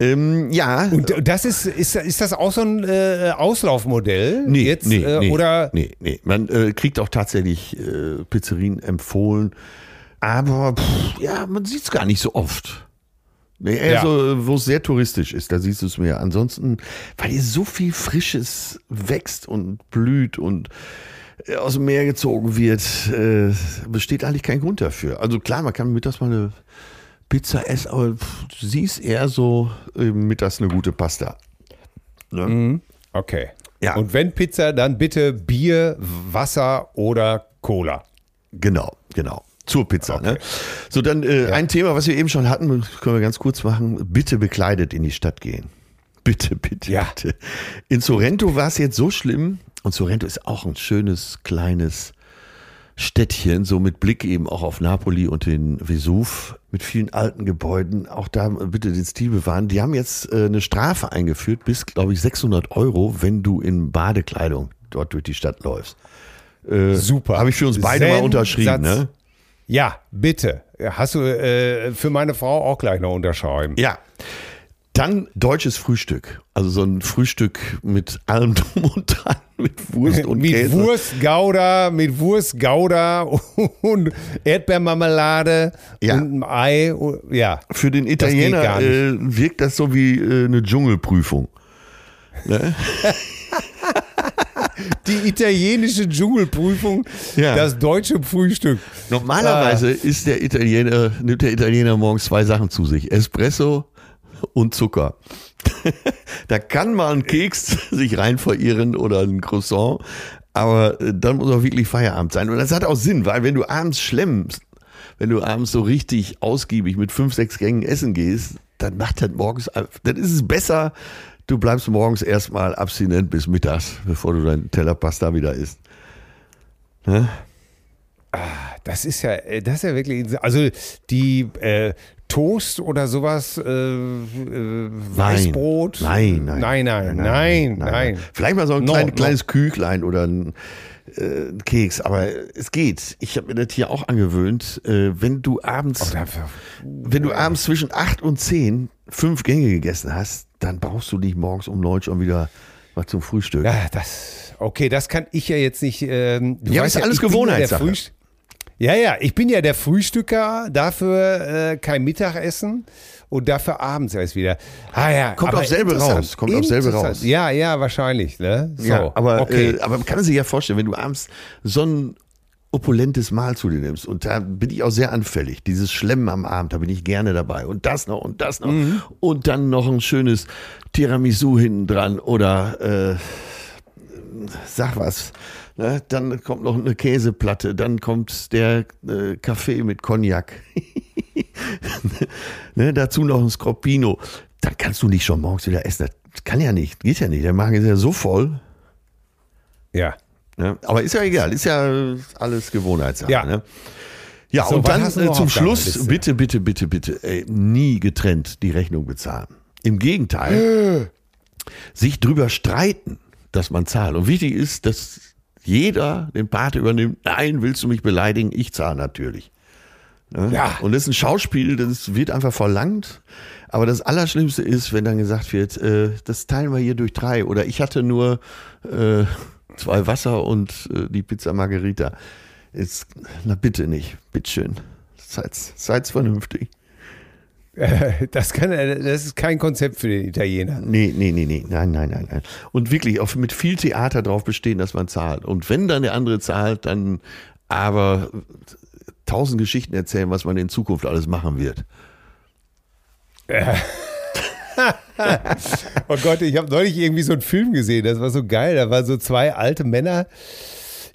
Ähm, ja, Und das ist, ist, ist das auch so ein äh, Auslaufmodell? nee, jetzt, nee, äh, nee, oder nee, nee. Man äh, kriegt auch tatsächlich äh, Pizzerien empfohlen, aber pff, ja, man sieht es gar nicht so oft. Nee, eher Ja. so, wo es sehr touristisch ist, da siehst du es mehr. Ansonsten, weil hier so viel Frisches wächst und blüht und äh, aus dem Meer gezogen wird, äh, besteht eigentlich kein Grund dafür. Also klar, man kann mittags mal eine Pizza essen, aber du siehst eher so äh, mittags eine gute Pasta. Ne? Okay. Ja. Und wenn Pizza, dann bitte Bier, Wasser oder Cola. Genau, genau. Zur Pizza. Ne? So, dann äh, ein Thema, was wir eben schon hatten, können wir ganz kurz machen. Bitte bekleidet in die Stadt gehen. Bitte, bitte, Ja. bitte. In Sorrento war es jetzt so schlimm. Und Sorrento ist auch ein schönes, kleines Städtchen, so mit Blick eben auch auf Napoli und den Vesuv, mit vielen alten Gebäuden. Auch da bitte den Stil bewahren. Die haben jetzt äh, eine Strafe eingeführt, bis, glaube ich, 600 Euro, wenn du in Badekleidung dort durch die Stadt läufst. Äh, Super. Habe ich für uns beide mal unterschrieben, ne? Ja, bitte. Hast du äh, für meine Frau auch gleich noch unterschreiben? Ja. Dann deutsches Frühstück. Also so ein Frühstück mit allem drum und dran, mit Wurst und mit Käse. Wurst Gouda, mit Wurst Gouda und Erdbeermarmelade Ja. und einem Ei. Ja. Für den Italiener nicht. äh, wirkt das so wie äh, eine Dschungelprüfung. Die italienische Dschungelprüfung, Ja. das deutsche Frühstück. Normalerweise Ah. ist der Italiener, nimmt der Italiener morgens zwei Sachen zu sich. Espresso und Zucker. da kann mal ein Keks sich rein verirren oder ein Croissant, aber äh, dann muss auch wirklich Feierabend sein. Und das hat auch Sinn, weil wenn du abends schlemmst, wenn du abends so richtig ausgiebig mit fünf, sechs Gängen essen gehst, dann macht das morgens, dann ist es besser, du bleibst morgens erstmal abstinent bis mittags, bevor du deinen Teller Pasta wieder isst. Das ist ja, äh, das ist ja wirklich, also die äh, Toast oder sowas, äh, äh, Weißbrot. Nein, nein, nein, nein, nein, nein. Vielleicht mal so ein No, klein, no. kleines Küchlein oder ein, äh, Keks, aber es geht. Ich habe mir das hier auch angewöhnt. Äh, wenn du abends, Oh, wenn du abends zwischen acht und zehn fünf Gänge gegessen hast, dann brauchst du nicht morgens um neun schon wieder was zum Frühstück. Ja, das, okay, das kann ich ja jetzt nicht. Ähm, du Ja, weißt ist alles ja der Gewohnheitssache. Ja, ja, ich bin ja der Frühstücker, dafür äh, kein Mittagessen und dafür abends erst wieder. Ah ja, Kommt aufs selbe raus, kommt aufs selbe raus. Ja, ja, wahrscheinlich, ne? So, ja, aber, okay. äh, aber man kann sich ja vorstellen, wenn du abends so ein opulentes Mahl zu dir nimmst und da bin ich auch sehr anfällig. Dieses Schlemmen am Abend, da bin ich gerne dabei und das noch und das noch Mhm. und dann noch ein schönes Tiramisu hinten dran oder äh, sag was. Ne? Dann kommt noch eine Käseplatte, dann kommt der äh, Kaffee mit Cognac. ne? Dazu noch ein Scroppino. Dann kannst du nicht schon morgens wieder essen. Das kann ja nicht, geht ja nicht. Der Magen ist ja so voll. Ja. Ne? Aber ist ja egal, ist ja alles Gewohnheitssache. Ja. Ne? Ja, So, und dann äh, zum Schluss, bitte, bitte, bitte, bitte, ey, nie getrennt die Rechnung bezahlen. Im Gegenteil, sich drüber streiten, dass man zahlt. Und wichtig ist, dass jeder den Part übernimmt. Nein, willst du mich beleidigen? Ich zahle natürlich. Ne? Ja. Und das ist ein Schauspiel, das wird einfach verlangt. Aber das Allerschlimmste ist, wenn dann gesagt wird, äh, das teilen wir hier durch drei. Oder ich hatte nur äh, zwei Wasser und äh, die Pizza Margherita. Ist, na bitte nicht, bitteschön. Seid, seid's vernünftig. Das, kann, das ist kein Konzept für den Italiener. Nee, nee, nee, nee, nein, nein, nein, nein. Und wirklich auch mit viel Theater drauf bestehen, dass man zahlt. Und wenn dann der andere zahlt, dann aber tausend Geschichten erzählen, was man in Zukunft alles machen wird. Oh Gott, ich habe neulich irgendwie so einen Film gesehen, das war so geil. Da waren so zwei alte Männer.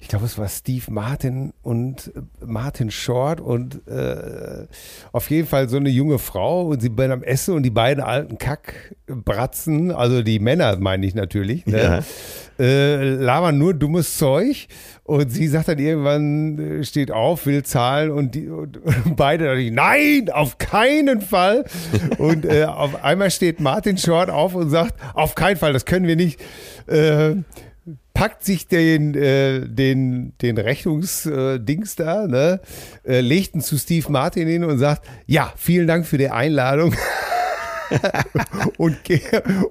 Ich glaube, es war Steve Martin und äh, Martin Short und äh, auf jeden Fall so eine junge Frau und sie beiden am Essen und die beiden alten Kackbratzen, also die Männer meine ich natürlich, ne? äh, labern nur dummes Zeug und sie sagt dann irgendwann, äh, steht auf, will zahlen und, die, und, und beide natürlich, nein, auf keinen Fall. Und äh, auf einmal steht Martin Short auf und sagt, auf keinen Fall, das können wir nicht. Äh, packt sich den, äh, den, den Rechnungsdings da, ne, äh, legt ihn zu Steve Martin hin und sagt, ja, vielen Dank für die Einladung. und, ge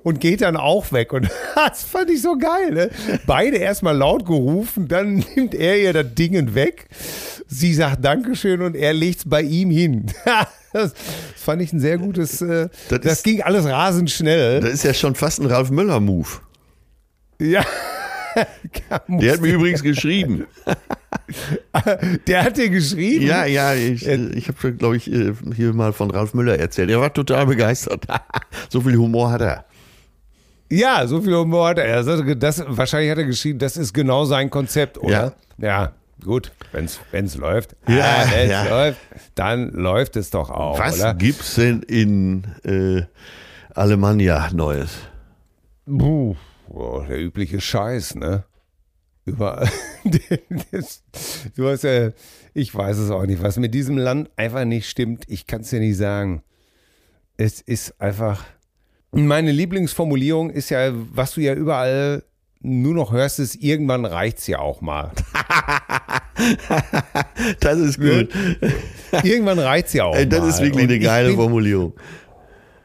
und geht dann auch weg. Und das fand ich so geil. Ne? Beide erstmal laut gerufen, dann nimmt er ihr das Ding weg. Sie sagt Dankeschön und er legt es bei ihm hin. das fand ich ein sehr gutes. Äh, Das das, ist- ging alles rasend schnell. Das ist ja schon fast ein Ralf Möller-Move. Ja. Der hat mir übrigens geschrieben. Der hat dir geschrieben. Ja, ja, ich, ich habe, glaube ich, äh, hier mal von Ralf Müller erzählt. Er war total begeistert. so viel Humor hat er. Ja, so viel Humor hat er. das, wahrscheinlich hat er geschrieben, das ist genau sein Konzept, oder? Ja, gut, wenn es läuft. Ja, wenn es ja. läuft, dann läuft es doch auch, Was oder? gibt's denn in äh, Alemannia Neues? Puh, boah, der übliche Scheiß, ne? Überall. Das- du hast ja, ich weiß es auch nicht, was mit diesem Land einfach nicht stimmt. Ich kann es dir nicht sagen. Es ist einfach. Meine Lieblingsformulierung ist ja, was du ja überall nur noch hörst, ist, irgendwann reicht's ja auch mal. Das ist gut. Irgendwann reicht's ja auch Ey, mal. das ist wirklich eine geile Formulierung.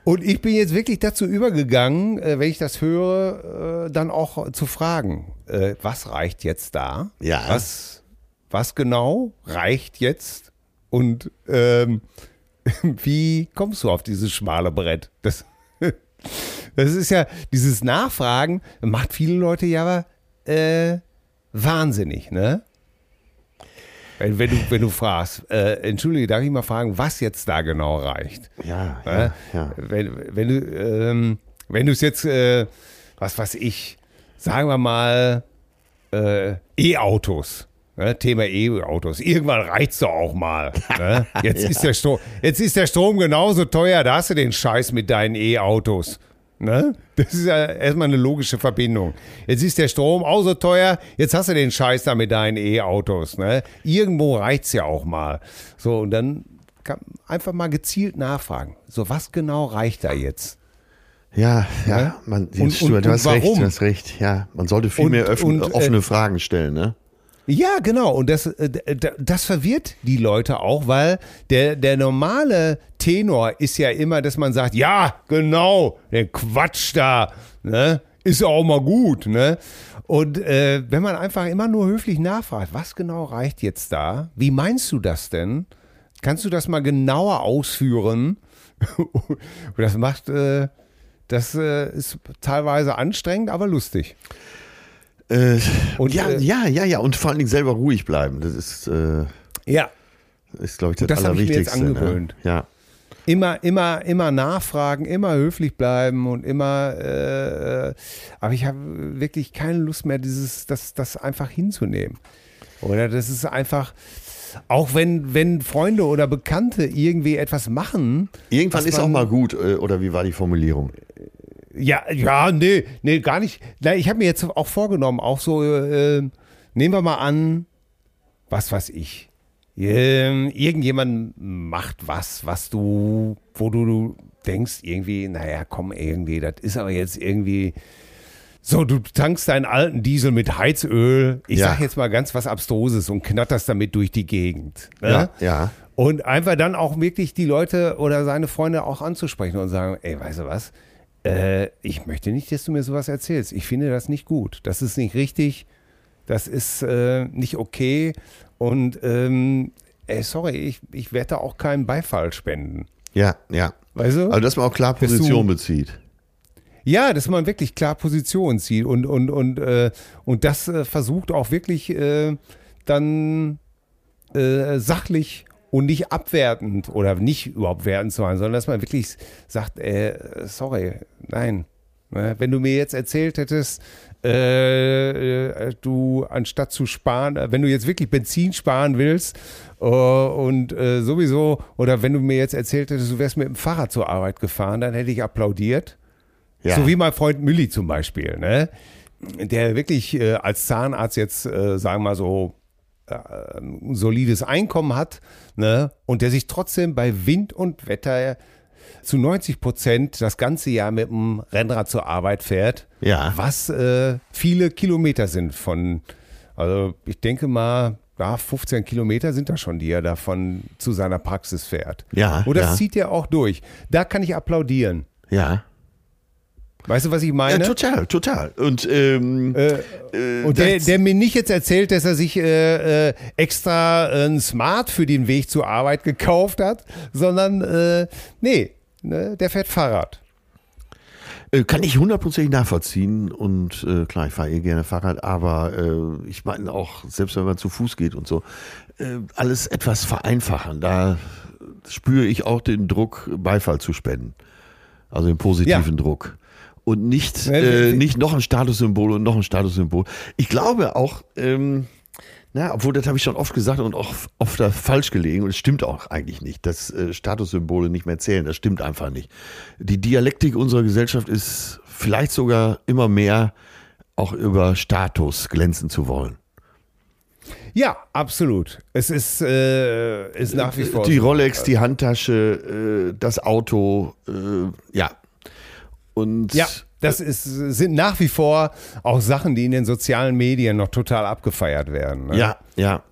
Und ich bin jetzt wirklich dazu übergegangen, äh, wenn ich das höre, äh, dann auch zu fragen, äh, was reicht jetzt da? Ja. Was, was genau reicht jetzt? Und ähm, wie kommst du auf dieses schmale Brett? Das, das ist ja, dieses Nachfragen macht viele Leute ja äh, wahnsinnig, ne? Wenn, wenn, du, wenn du fragst, äh, entschuldige, darf ich mal fragen, was jetzt da genau reicht? Ja, Ja, ja, ja. Wenn, wenn du ähm, wenn du es jetzt, äh, was weiß ich, sagen wir mal, äh, E-Autos. Ne? Thema E-Autos. Irgendwann reizt doch auch mal. Ne? Jetzt, ist der Strom, jetzt ist der Strom genauso teuer, da hast du den Scheiß mit deinen E-Autos. Ne? Das ist ja erstmal eine logische Verbindung. Jetzt ist der Strom auch so teuer, jetzt hast du den Scheiß da mit deinen E-Autos. Ne? Irgendwo reicht's ja auch mal. So, und dann kann einfach mal gezielt nachfragen. So, was genau reicht da jetzt? Ja, ja, Ne? man, Und- und- du hast recht, du hast recht. Ja, man sollte viel Und- mehr öffn, und, äh, offene Fragen stellen, ne? Ja, genau. Und das, äh, das verwirrt die Leute auch, weil der, der normale Tenor ist ja immer, dass man sagt, ja, genau, der Quatsch da, ne? Ist ja auch mal gut, ne? Und äh, wenn man einfach immer nur höflich nachfragt, was genau reicht jetzt da? Wie meinst du das denn? Kannst du das mal genauer ausführen? Das macht, äh, das äh, ist teilweise anstrengend, aber lustig. Äh, Und, ja, äh, ja, ja, ja. Und vor allen Dingen selber ruhig bleiben. Das ist, äh, Ja, ist glaube ich, das, Und das hab ich mir jetzt Allerwichtigste. angewöhnt. Ne? Ja. immer, immer, immer nachfragen, immer höflich bleiben und immer. Äh, aber ich habe wirklich keine Lust mehr, dieses, das, das einfach hinzunehmen. Oder das ist einfach. Auch wenn, wenn Freunde oder Bekannte irgendwie etwas machen, Irgendwann ist auch man- mal gut, äh, oder wie war die Formulierung? Ja, ja, nee, nee, gar nicht. Ich habe mir jetzt auch vorgenommen, auch so, äh, nehmen wir mal an, was weiß ich. Ähm, irgendjemand macht was, was du, wo du, du denkst, irgendwie, naja, komm, irgendwie, das ist aber jetzt irgendwie. So, du tankst deinen alten Diesel mit Heizöl, ich Ja. sag jetzt mal ganz was Abstruses und knatterst damit durch die Gegend. Ne? Ja, ja. Und einfach dann auch wirklich die Leute oder seine Freunde auch anzusprechen und sagen, ey, weißt du was? Äh, ich möchte nicht, dass du mir sowas erzählst. Ich finde das nicht gut. Das ist nicht richtig. Das ist äh, nicht okay. Und ähm, ey, sorry, ich, ich werde da auch keinen Beifall spenden. Ja, ja. Weißt du? Also, dass man auch klar Dass du- Position bezieht. Ja, dass man wirklich klar Position zieht und, und, und, äh, und das äh, versucht auch wirklich äh, dann äh, sachlich und nicht abwertend oder nicht überhaupt wertend zu sein, sondern dass man wirklich sagt, äh, sorry, nein. Ne, Wenn du mir jetzt erzählt hättest, äh, äh, du anstatt zu sparen, äh, wenn du jetzt wirklich Benzin sparen willst äh, und äh, sowieso, oder wenn du mir jetzt erzählt hättest, du wärst mit dem Fahrrad zur Arbeit gefahren, dann hätte ich applaudiert. Ja. So wie mein Freund Mülli zum Beispiel, ne? der wirklich äh, als Zahnarzt jetzt, sagen wir mal so, ein solides Einkommen hat ne? und der sich trotzdem bei Wind und Wetter zu 90 Prozent das ganze Jahr mit dem Rennrad zur Arbeit fährt, Ja. was äh, viele Kilometer sind von, also ich denke mal, ja, 15 Kilometer sind das schon, die er davon zu seiner Praxis fährt. Ja, Und das ja. zieht er auch durch. Da kann ich applaudieren. Ja. Weißt du, was ich ja meine? total, total. Und, ähm, Äh, und der, der mir nicht jetzt erzählt, dass er sich äh, äh, extra ein Smart für den Weg zur Arbeit gekauft hat, sondern äh, nee, ne, der fährt Fahrrad. Äh, Kann ich hundertprozentig nachvollziehen und äh, klar, ich fahre eh gerne Fahrrad, aber äh, ich meine auch, selbst wenn man zu Fuß geht und so, äh, alles etwas vereinfachen. Da spüre ich auch den Druck, Beifall zu spenden. Also den positiven Druck. Und nicht, äh, nicht noch ein Statussymbol und noch ein Statussymbol. Ich glaube auch, ähm, na, obwohl das habe ich schon oft gesagt und auch oft falsch gelegen und es stimmt auch eigentlich nicht, dass äh, Statussymbole nicht mehr zählen. Das stimmt einfach nicht. Die Dialektik unserer Gesellschaft ist vielleicht sogar immer mehr auch über Status glänzen zu wollen. Ja, absolut. Es ist, äh, ist nach wie vor. Die. Rolex, die Handtasche, äh, das Auto, äh, ja. Und Ja, das ist, sind nach wie vor auch Sachen, die in den sozialen Medien noch total abgefeiert werden. Ne? Ja, ja.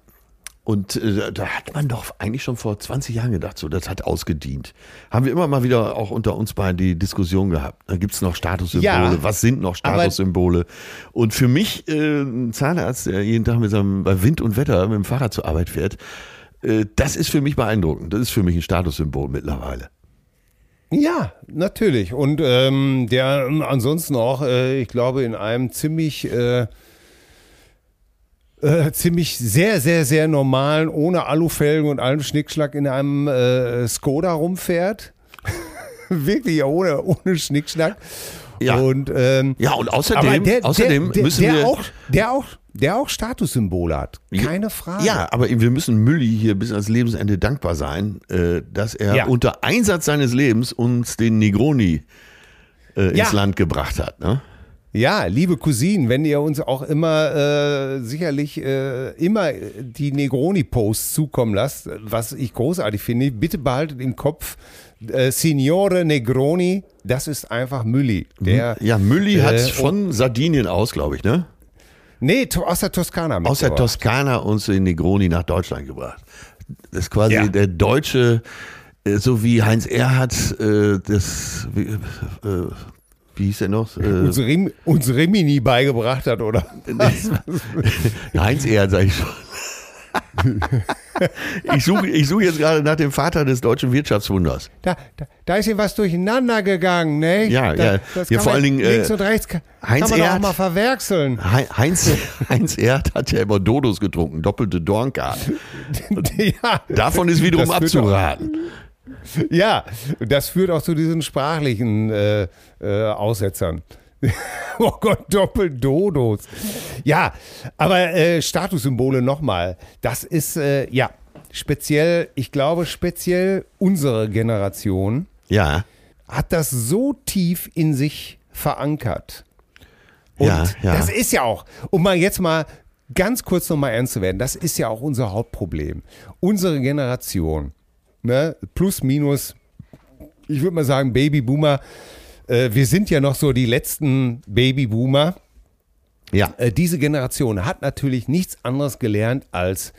Und äh, da hat man doch eigentlich schon vor 20 Jahren gedacht, so, das hat ausgedient. Haben wir immer mal wieder auch unter uns beiden die Diskussion gehabt. Da gibt es noch Statussymbole. Ja, Was sind noch Statussymbole? Und für mich, äh, ein Zahnarzt, der jeden Tag mit seinem, bei Wind und Wetter mit dem Fahrrad zur Arbeit fährt, äh, das ist für mich beeindruckend. Das ist für mich ein Statussymbol mittlerweile. Ja, natürlich. Und ähm, der ähm, ansonsten auch, äh, ich glaube, in einem ziemlich, äh, äh, ziemlich sehr, sehr, sehr normalen, ohne Alufelgen und allem Schnickschnack in einem äh, Skoda rumfährt. Wirklich ohne, ohne Schnickschnack. Ja. Und, ähm, Ja, und außerdem, der, außerdem der, müssen der, wir. auch, der auch, der auch Statussymbole hat. Keine Frage. Ja, aber wir müssen Mülli hier bis ans Lebensende dankbar sein, äh, dass er Ja. unter Einsatz seines Lebens uns den Negroni äh, ins Ja. Land gebracht hat. Ne? Ja, liebe Cousinen, wenn ihr uns auch immer äh, sicherlich äh, immer die Negroni-Posts zukommen lasst, was ich großartig finde, bitte behaltet im Kopf, äh, Signore Negroni, das ist einfach Mülli. Der, Ja, Mülli hat äh, von Sardinien aus, glaube ich, ne? Nee, aus der Toskana. Aus der. Toskana uns den Negroni nach Deutschland gebracht. Das ist quasi Ja. der deutsche, äh, so wie Heinz Erhardt, äh, das, wie, äh, wie hieß er noch? Äh, Uns, Rim, uns Rimini beigebracht hat, oder? Heinz Erhardt, sag ich schon. ich suche ich such jetzt gerade nach dem Vater des deutschen Wirtschaftswunders. Da, da, da ist hier was durcheinander gegangen, ne? Ja, da, ja. Das Ja, vor allen Dingen, äh, links und rechts kann, Heinz kann man doch auch mal verwechseln. Hei- Heinz, Heinz Erhardt hat ja immer Dodos getrunken, doppelte Dornkart. ja, Davon ist wiederum abzuraten. Ja, das führt auch zu diesen sprachlichen äh, äh, Aussetzern. oh Gott, Doppeldodos. Ja, aber äh, Statussymbole nochmal. Das ist, äh, ja, speziell, ich glaube, speziell unsere Generation Ja, hat das so tief in sich verankert. Und Ja, ja. das ist ja auch, um mal jetzt mal ganz kurz nochmal ernst zu werden, das ist ja auch unser Hauptproblem. Unsere Generation, ne, plus minus, ich würde mal sagen, Babyboomer, äh, wir sind ja noch so die letzten Babyboomer. Ja. Äh, diese Generation hat natürlich nichts anderes gelernt als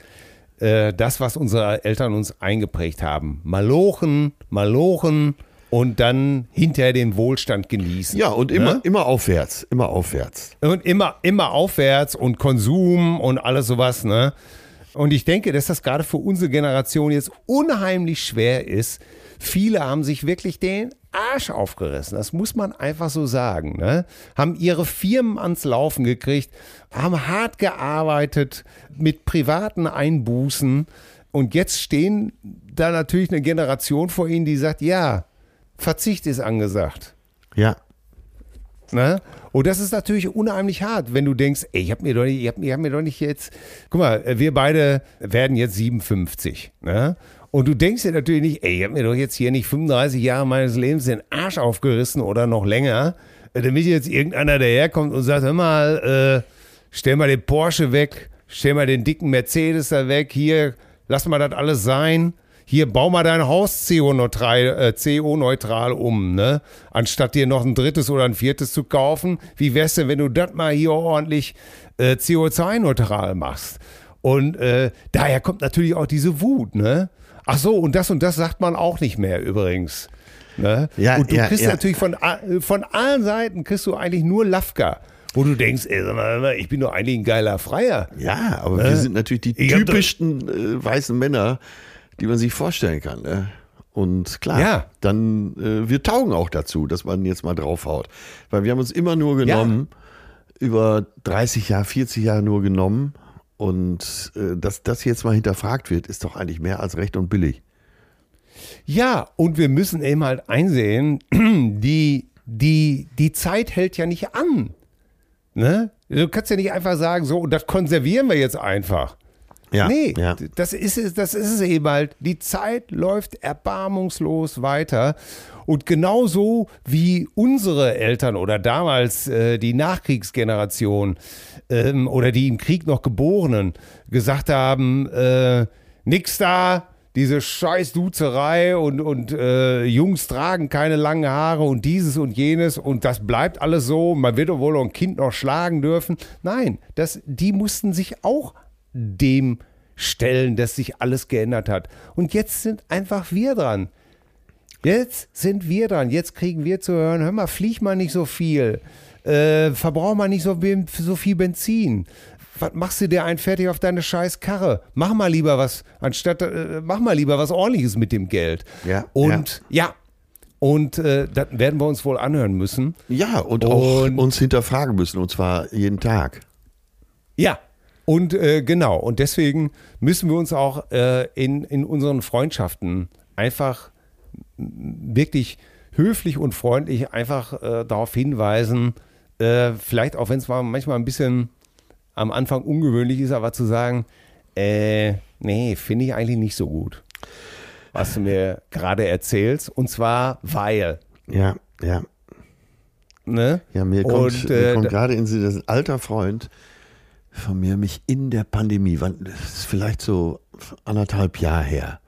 äh, das, was unsere Eltern uns eingeprägt haben. Malochen, Malochen und dann hinterher den Wohlstand genießen. Ja, und immer, Ne? immer aufwärts, immer aufwärts. Und immer, immer aufwärts und Konsum und alles sowas, ne? Und ich denke, dass das gerade für unsere Generation jetzt unheimlich schwer ist. Viele haben sich wirklich den Arsch aufgerissen. Das muss man einfach so sagen. Ne? Haben ihre Firmen ans Laufen gekriegt, haben hart gearbeitet mit privaten Einbußen. Und jetzt stehen da natürlich eine Generation vor ihnen, die sagt, ja, Verzicht ist angesagt. Ja. Ne? Und das ist natürlich unheimlich hart, wenn du denkst, ey, ich hab mir doch nicht, ich hab, ich hab mir doch nicht jetzt, guck mal, wir beide werden jetzt 57, ne? Und du denkst dir natürlich nicht, ey, ich hab mir doch jetzt hier nicht 35 Jahre meines Lebens den Arsch aufgerissen oder noch länger, äh, damit jetzt irgendeiner daherkommt und sagt, hör mal, äh, stell mal den Porsche weg, stell mal den dicken Mercedes da weg, hier, lass mal das alles sein. Hier, bau mal dein Haus CO-neutral äh, CO-neutral um, ne? Anstatt dir noch ein drittes oder ein viertes zu kaufen. Wie wär's denn, wenn du das mal hier ordentlich äh, CO2-neutral machst? Und äh, daher kommt natürlich auch diese Wut, ne? Ach so, und das und das sagt man auch nicht mehr übrigens. Ne? Ja, und du ja, kriegst ja. natürlich von, von allen Seiten kriegst du eigentlich nur Lafka, wo du denkst, ey, ich bin doch eigentlich ein geiler Freier. Ja, aber wir sind natürlich die Ich typischsten äh, weißen Männer, die man sich vorstellen kann. Ne? Und klar, Ja. dann äh, wir taugen auch dazu, dass man jetzt mal draufhaut. Weil wir haben uns immer nur genommen, über 30 Jahre, 40 Jahre nur genommen. Und äh, dass das jetzt mal hinterfragt wird, ist doch eigentlich mehr als recht und billig. Ja, und wir müssen eben halt einsehen, die, die, die Zeit hält ja nicht an. Ne? Du kannst ja nicht einfach sagen, so, und das konservieren wir jetzt einfach. Ja, nee, ja. das, ist es, das ist es eben halt. Die Zeit läuft erbarmungslos weiter. Und genauso wie unsere Eltern oder damals äh, die Nachkriegsgeneration ähm, oder die im Krieg noch Geborenen gesagt haben, äh, nix da, diese scheiß Duzerei und, und äh, Jungs tragen keine langen Haare und dieses und jenes und das bleibt alles so, man wird doch wohl ein Kind noch schlagen dürfen. Nein, das, die mussten sich auch dem stellen, dass sich alles geändert hat. Und jetzt sind einfach wir dran. Jetzt sind wir dran. Jetzt kriegen wir zu hören, hör mal, flieg mal nicht so viel. Äh, verbrauch mal nicht so, so viel Benzin. Was machst du dir ein fertig auf deine scheiß Karre? Mach mal lieber was, anstatt, äh, mach mal lieber was ordentliches mit dem Geld. Ja, Und ja, und äh, das werden wir uns wohl anhören müssen. Ja, und auch Und- uns hinterfragen müssen, und zwar jeden Tag. Ja, und äh, genau. Und deswegen müssen wir uns auch äh, in, in unseren Freundschaften einfach wirklich höflich und freundlich einfach äh, darauf hinweisen, äh, vielleicht auch wenn es mal manchmal ein bisschen am Anfang ungewöhnlich ist, aber zu sagen, äh, nee, finde ich eigentlich nicht so gut, was du mir gerade erzählst. Und zwar, weil, Ja, ja. ne? Ja, mir kommt, Und, äh, kommt gerade in Sinn, dass ein alter Freund von mir mich in der Pandemie, das ist vielleicht so anderthalb Jahre her,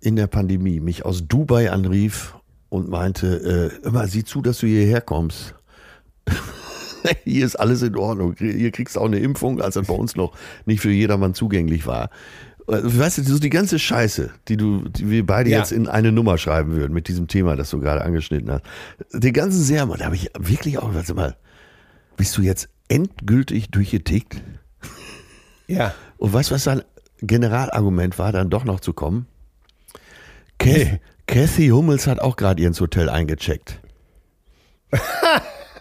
in der Pandemie mich aus Dubai anrief und meinte, äh, immer sieh zu, dass du hierher kommst. Hier ist alles in Ordnung. Hier kriegst du auch eine Impfung, als das bei uns noch nicht für jedermann zugänglich war. Äh, Weißt du, so die ganze Scheiße, die du, die wir beide Ja. jetzt in eine Nummer schreiben würden mit diesem Thema, das du gerade angeschnitten hast. Den ganzen Sermon, da habe ich wirklich auch sag mal, bist du jetzt endgültig durchgetickt? Ja. Und weißt du, was sein Generalargument war, dann doch noch zu kommen? Kath, Nee. Kathy Hummels hat auch gerade ins Hotel eingecheckt.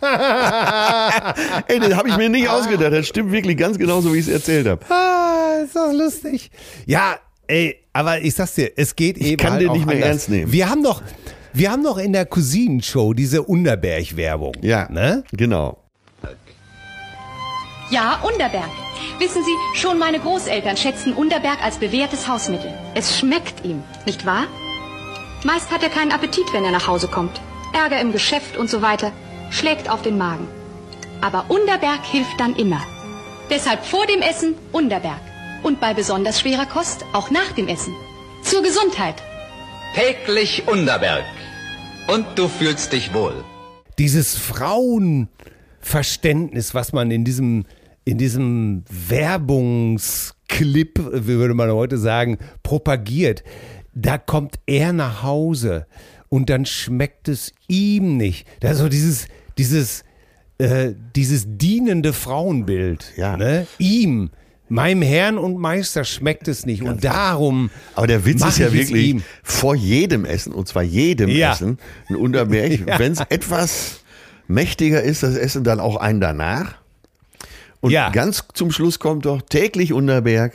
Ey, das habe ich mir nicht ausgedacht. Das stimmt wirklich ganz genau so, wie ich es erzählt habe. Ah, ist das lustig. Ja, ey, aber ich sag's dir, es geht eben kann halt den nicht mehr anders. ernst nehmen. Wir haben doch, wir haben doch in der Cousinenshow diese Unterberg-Werbung. Ja, Ne? genau. Ja, Unterberg. Wissen Sie, schon meine Großeltern schätzten Unterberg als bewährtes Hausmittel. Es schmeckt ihm, nicht wahr? Meist hat er keinen Appetit, wenn er nach Hause kommt. Ärger im Geschäft und so weiter. Schlägt auf den Magen. Aber Unterberg hilft dann immer. Deshalb vor dem Essen Unterberg. Und bei besonders schwerer Kost auch nach dem Essen. Zur Gesundheit. Täglich Unterberg. Und du fühlst dich wohl. Dieses Frauenverständnis, was man in diesem, in diesem Werbungsclip, wie würde man heute sagen, propagiert, da kommt er nach Hause und dann schmeckt es ihm nicht. Da ist so dieses, dieses, äh, dieses dienende Frauenbild. Ja. Ne? Ihm, meinem Herrn und Meister schmeckt es nicht. und darum. Aber der Witz ist ja wirklich vor jedem Essen, und zwar jedem Ja. Essen, ein Unterberg. Ja. Wenn es etwas mächtiger ist, das Essen dann auch ein danach. Und Ja. ganz zum Schluss kommt doch täglich Unterberg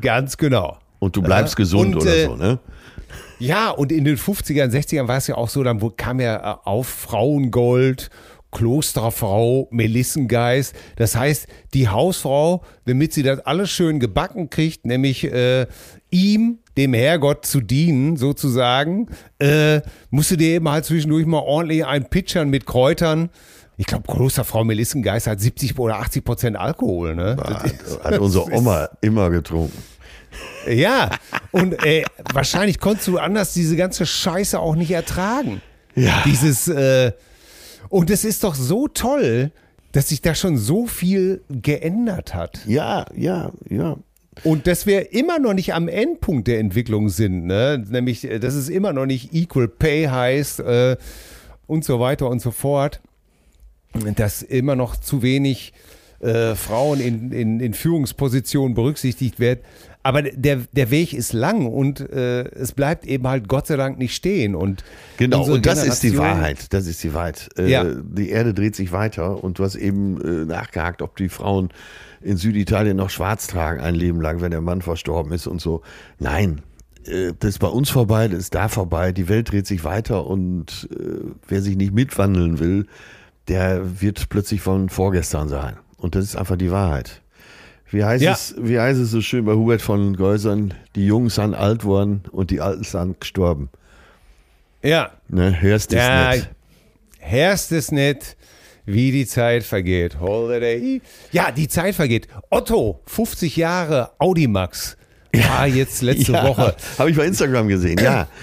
Ganz genau. und du bleibst gesund Und, oder äh, so, ne? Ja, und in den 50ern, 60ern war es ja auch so, dann kam ja äh, auf Frauengold, Klosterfrau, Melissengeist. Das heißt, die Hausfrau, damit sie das alles schön gebacken kriegt, nämlich äh, ihm, dem Herrgott zu dienen, sozusagen, äh, musste dir eben halt zwischendurch mal ordentlich ein Pitchern mit Kräutern. Ich glaube, Klosterfrau Melissengeist hat 70 oder 80 Prozent Alkohol, ne? Hat, hat unsere Oma immer getrunken. Ja, und äh, wahrscheinlich konntest du anders diese ganze Scheiße auch nicht ertragen. Ja. Dieses, äh, und es ist doch so toll, dass sich da schon so viel geändert hat. Ja, ja, ja. Und dass wir immer noch nicht am Endpunkt der Entwicklung sind, ne? nämlich, äh, dass es immer noch nicht Equal Pay heißt äh, und so weiter und so fort. Dass immer noch zu wenig äh, Frauen in, in, in Führungspositionen berücksichtigt werden. Aber der, der Weg ist lang und äh, es bleibt eben halt Gott sei Dank nicht stehen. Und Genau, und das ist die Wahrheit. Das ist die Wahrheit. Äh, Ja. Die Erde dreht sich weiter und du hast eben äh, nachgehakt, ob die Frauen in Süditalien noch schwarz tragen ein Leben lang, wenn der Mann verstorben ist und so. Nein, äh, das ist bei uns vorbei, das ist da vorbei. Die Welt dreht sich weiter und äh, wer sich nicht mitwandeln will, der wird plötzlich von vorgestern sein. Und das ist einfach die Wahrheit. Wie heißt, Ja. es, wie heißt es so schön bei Hubert von Geusern? Die Jungen sind alt worden und die Alten sind gestorben. Ja, Ne, hörst du Ja, nicht? Herst es nicht, wie die Zeit vergeht. Holiday. Ja, die Zeit vergeht. Otto, 50 Jahre Audimax. War jetzt letzte Woche. Habe ich bei Instagram gesehen, ja.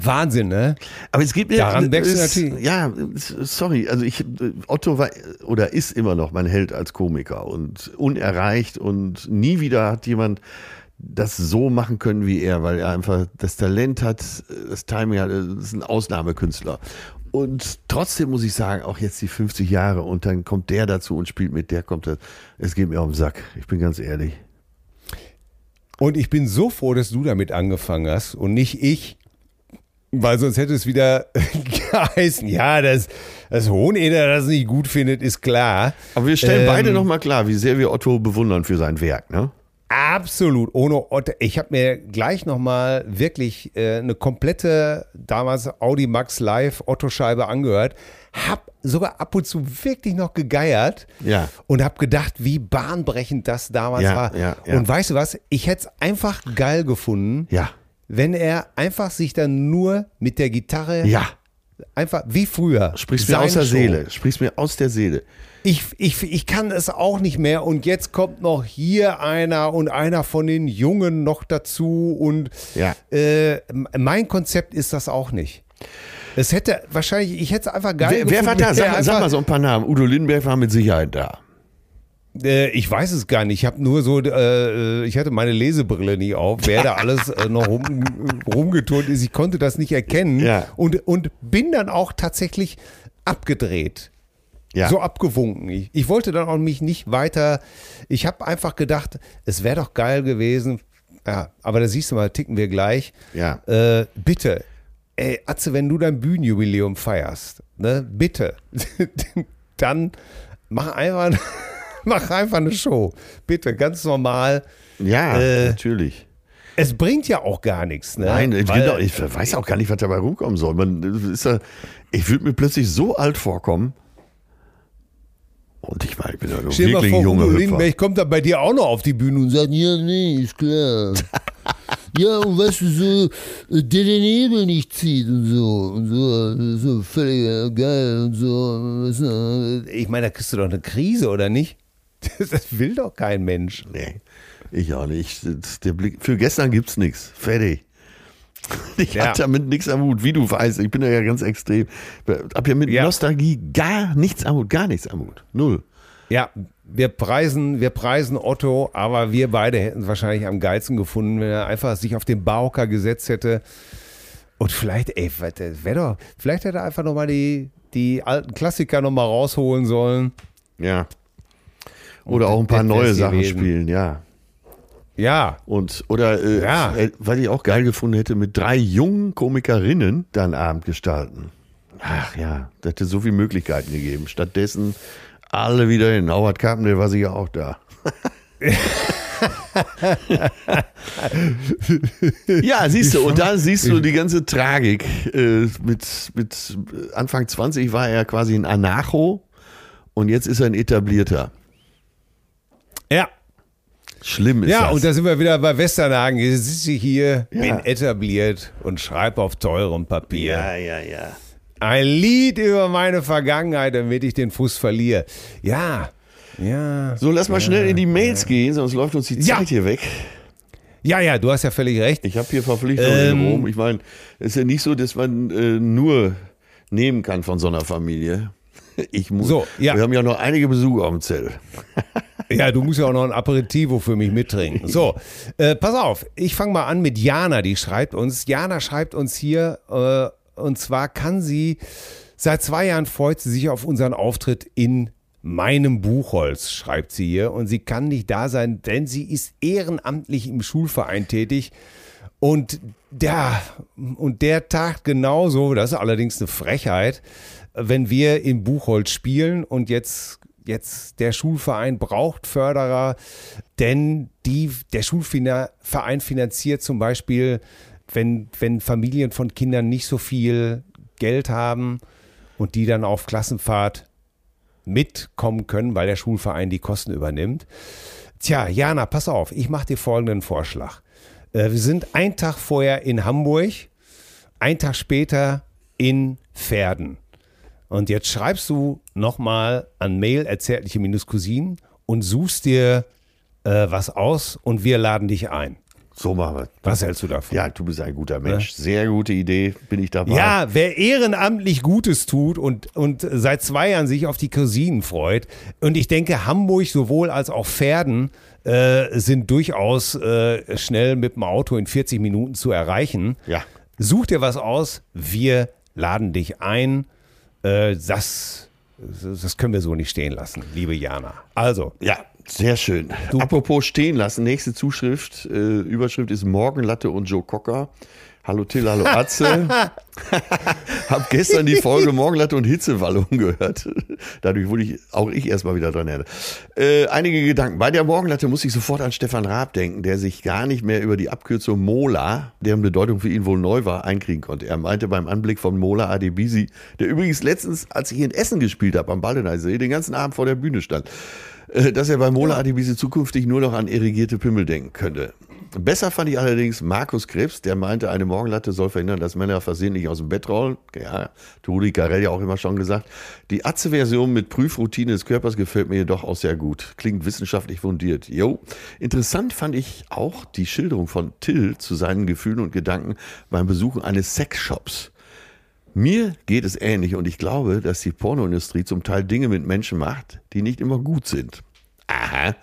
Wahnsinn, ne? Aber es gibt mir. Daran wächst natürlich- Ja, sorry. Also ich, Otto war oder ist immer noch mein Held als Komiker und unerreicht und nie wieder hat jemand das so machen können wie er, weil er einfach das Talent hat, das Timing hat, das ist ein Ausnahmekünstler. Und trotzdem muss ich sagen, auch jetzt die 50 Jahre und dann kommt der dazu und spielt mit, der kommt, das- es geht mir auf den Sack. Ich bin ganz ehrlich. Und ich bin so froh, dass du damit angefangen hast und nicht ich. Weil sonst hätte es wieder geheißen, ja, dass das Hoheneder das nicht gut findet, ist klar. Aber wir stellen Ähm, beide nochmal klar, wie sehr wir Otto bewundern für sein Werk, ne? Absolut, ohne Otto. Ich habe mir gleich nochmal wirklich äh, eine komplette, damals Audi Max Live Otto-Scheibe angehört. Hab sogar ab und zu wirklich noch gegeiert Ja. und hab gedacht, wie bahnbrechend das damals Ja, war. ja. Und weißt du was? Ich hätte es einfach geil gefunden, Ja. Wenn er einfach sich dann nur mit der Gitarre Ja. einfach wie früher. Sprichst mir aus der Show. Seele. Sprichst mir aus der Seele. Ich, ich, ich kann es auch nicht mehr und jetzt kommt noch hier einer und einer von den Jungen noch dazu und Ja. äh, mein Konzept ist das auch nicht. Es hätte wahrscheinlich, ich hätte es einfach geil Wer, wer war gefunden, da? Sag, sag mal so ein paar Namen. Udo Lindenberg war mit Sicherheit da. Äh, ich weiß es gar nicht. Ich habe nur so, äh, ich hatte meine Lesebrille nie auf, wer da alles äh, noch rum, rumgeturnt ist. Ich konnte das nicht erkennen Ja. und, und bin dann auch tatsächlich abgedreht. Ja. So abgewunken. Ich, ich wollte dann auch mich nicht weiter. Ich habe einfach gedacht, es wäre doch geil gewesen. Ja, aber da siehst du mal, ticken wir gleich. Ja. Äh, bitte, ey, Atze, wenn du dein Bühnenjubiläum feierst, ne, bitte, dann mach einfach, mach einfach eine Show. Bitte, ganz normal. Ja, Äh, natürlich. Es bringt ja auch gar nichts, ne? Nein, ich, Weil- genau, ich weiß auch gar nicht, was dabei rumkommen soll. Man, ist ja, ich würde mir plötzlich so alt vorkommen. Und ich meine, ich bin ja Stell wirklich vor, Udo Hüpfer. Lindenberg kommt dann bei dir auch noch auf die Bühne und sagt, ja, nee, ist klar. ja, und weißt du, so, der den Nebel nicht zieht und so, und so, so völlig äh, geil und so. Ich meine, da kriegst du doch eine Krise, oder nicht? Das will doch kein Mensch. Nee, ich auch nicht. Der Blick, für gestern gibt's nichts. Fertig. Ich Ja. hab damit nichts am Hut, wie du weißt. Ich bin ja ganz extrem. Hab ja mit Ja. Nostalgie gar nichts am Hut, gar nichts am Hut. Null. Ja, wir preisen, wir preisen Otto, aber wir beide hätten es wahrscheinlich am geilsten gefunden, wenn er einfach sich auf den Barhocker gesetzt hätte. Und vielleicht, ey, wäre doch, vielleicht hätte er einfach nochmal die, die alten Klassiker nochmal rausholen sollen. Ja. Oder auch ein paar neue Sachen gewesen. spielen, ja. Ja, Und, oder, äh, Ja. äh, weil ich auch geil gefunden hätte, mit drei jungen Komikerinnen dann Abend gestalten. Ach ja, das hätte so viele Möglichkeiten gegeben. Stattdessen alle wieder hin. Howard Carpendale war sicher auch da. ja, siehst du, und da siehst du die ganze Tragik. Äh, mit, mit Anfang 20 war er quasi ein Anarcho und jetzt ist er ein etablierter. Ja. Schlimm ist Ja, das. und da sind wir wieder bei Westernhagen. Jetzt sitze ich hier, Ja. bin etabliert und schreibe auf teurem Papier. ja, ja, ja. Ein Lied über meine Vergangenheit, damit ich den Fuß verliere. Ja, ja. So, lass mal schnell in die Mails gehen, sonst läuft uns die Ja. Zeit hier weg. Ja, ja, du hast ja völlig recht. Ich habe hier Verpflichtungen Ähm. in Rom. Ich meine, es ist ja nicht so, dass man äh, nur nehmen kann von so einer Familie. Ich muss. So, ja. Wir haben ja noch einige Besucher auf dem Zettel. Ja, du musst ja auch noch ein Aperitivo für mich mittrinken. So, äh, pass auf, ich fange mal an mit Jana, die schreibt uns. Jana schreibt uns hier, äh, und zwar kann sie, seit zwei Jahren freut sie sich auf unseren Auftritt in meinem Buchholz, schreibt sie hier. Und sie kann nicht da sein, denn sie ist ehrenamtlich im Schulverein tätig. Und der, und der tagt genauso, das ist allerdings eine Frechheit, wenn wir in Buchholz spielen und jetzt, jetzt der Schulverein braucht Förderer, denn die, der Schulverein finanziert zum Beispiel, wenn, wenn Familien von Kindern nicht so viel Geld haben und die dann auf Klassenfahrt mitkommen können, weil der Schulverein die Kosten übernimmt. Tja, Jana, pass auf, ich mache dir folgenden Vorschlag. Äh, wir sind einen Tag vorher in Hamburg, einen Tag später in Pferden. Und jetzt schreibst du nochmal an Mail erzärtliche Cousinen und suchst dir äh, was aus und wir laden dich ein. So machen wir. Was hältst du davon? Ja, du bist ein guter Mensch. Sehr gute Idee. Bin ich dabei. Ja, wer ehrenamtlich Gutes tut und, und seit zwei Jahren sich auf die Cousinen freut. Und ich denke, Hamburg sowohl als auch Pferden äh, sind durchaus äh, schnell mit dem Auto in 40 Minuten zu erreichen. Ja. Such dir was aus, wir laden dich ein. Äh, das, das können wir so nicht stehen lassen, liebe Jana. Also, Ja, sehr schön. Apropos stehen lassen, nächste Zuschrift, äh, Überschrift ist Morgenlatte und Joe Cocker. Hallo Till, hallo Atze. Hab gestern die Folge Morgenlatte und Hitzewallung gehört. Dadurch wurde ich auch ich erstmal wieder dran erinnert. Äh, einige Gedanken. Bei der Morgenlatte muss ich sofort an Stefan Raab denken, der sich gar nicht mehr über die Abkürzung Mola, deren Bedeutung für ihn wohl neu war, einkriegen konnte. Er meinte beim Anblick von Mola Adebisi, der übrigens letztens, als ich in Essen gespielt habe, am Baldeneysee, den ganzen Abend vor der Bühne stand, äh, dass er bei Mola Adebisi zukünftig nur noch an irrigierte Pimmel denken könnte. Besser fand ich allerdings Markus Krebs, der meinte, eine Morgenlatte soll verhindern, dass Männer versehentlich aus dem Bett rollen. Ja, Rudi Carell ja auch immer schon gesagt. Die Atze-Version mit Prüfroutine des Körpers gefällt mir jedoch auch sehr gut. Klingt wissenschaftlich fundiert. Jo. Interessant fand ich auch die Schilderung von Till zu seinen Gefühlen und Gedanken beim Besuchen eines Sexshops. Mir geht es ähnlich und ich glaube, dass die Pornoindustrie zum Teil Dinge mit Menschen macht, die nicht immer gut sind. Aha.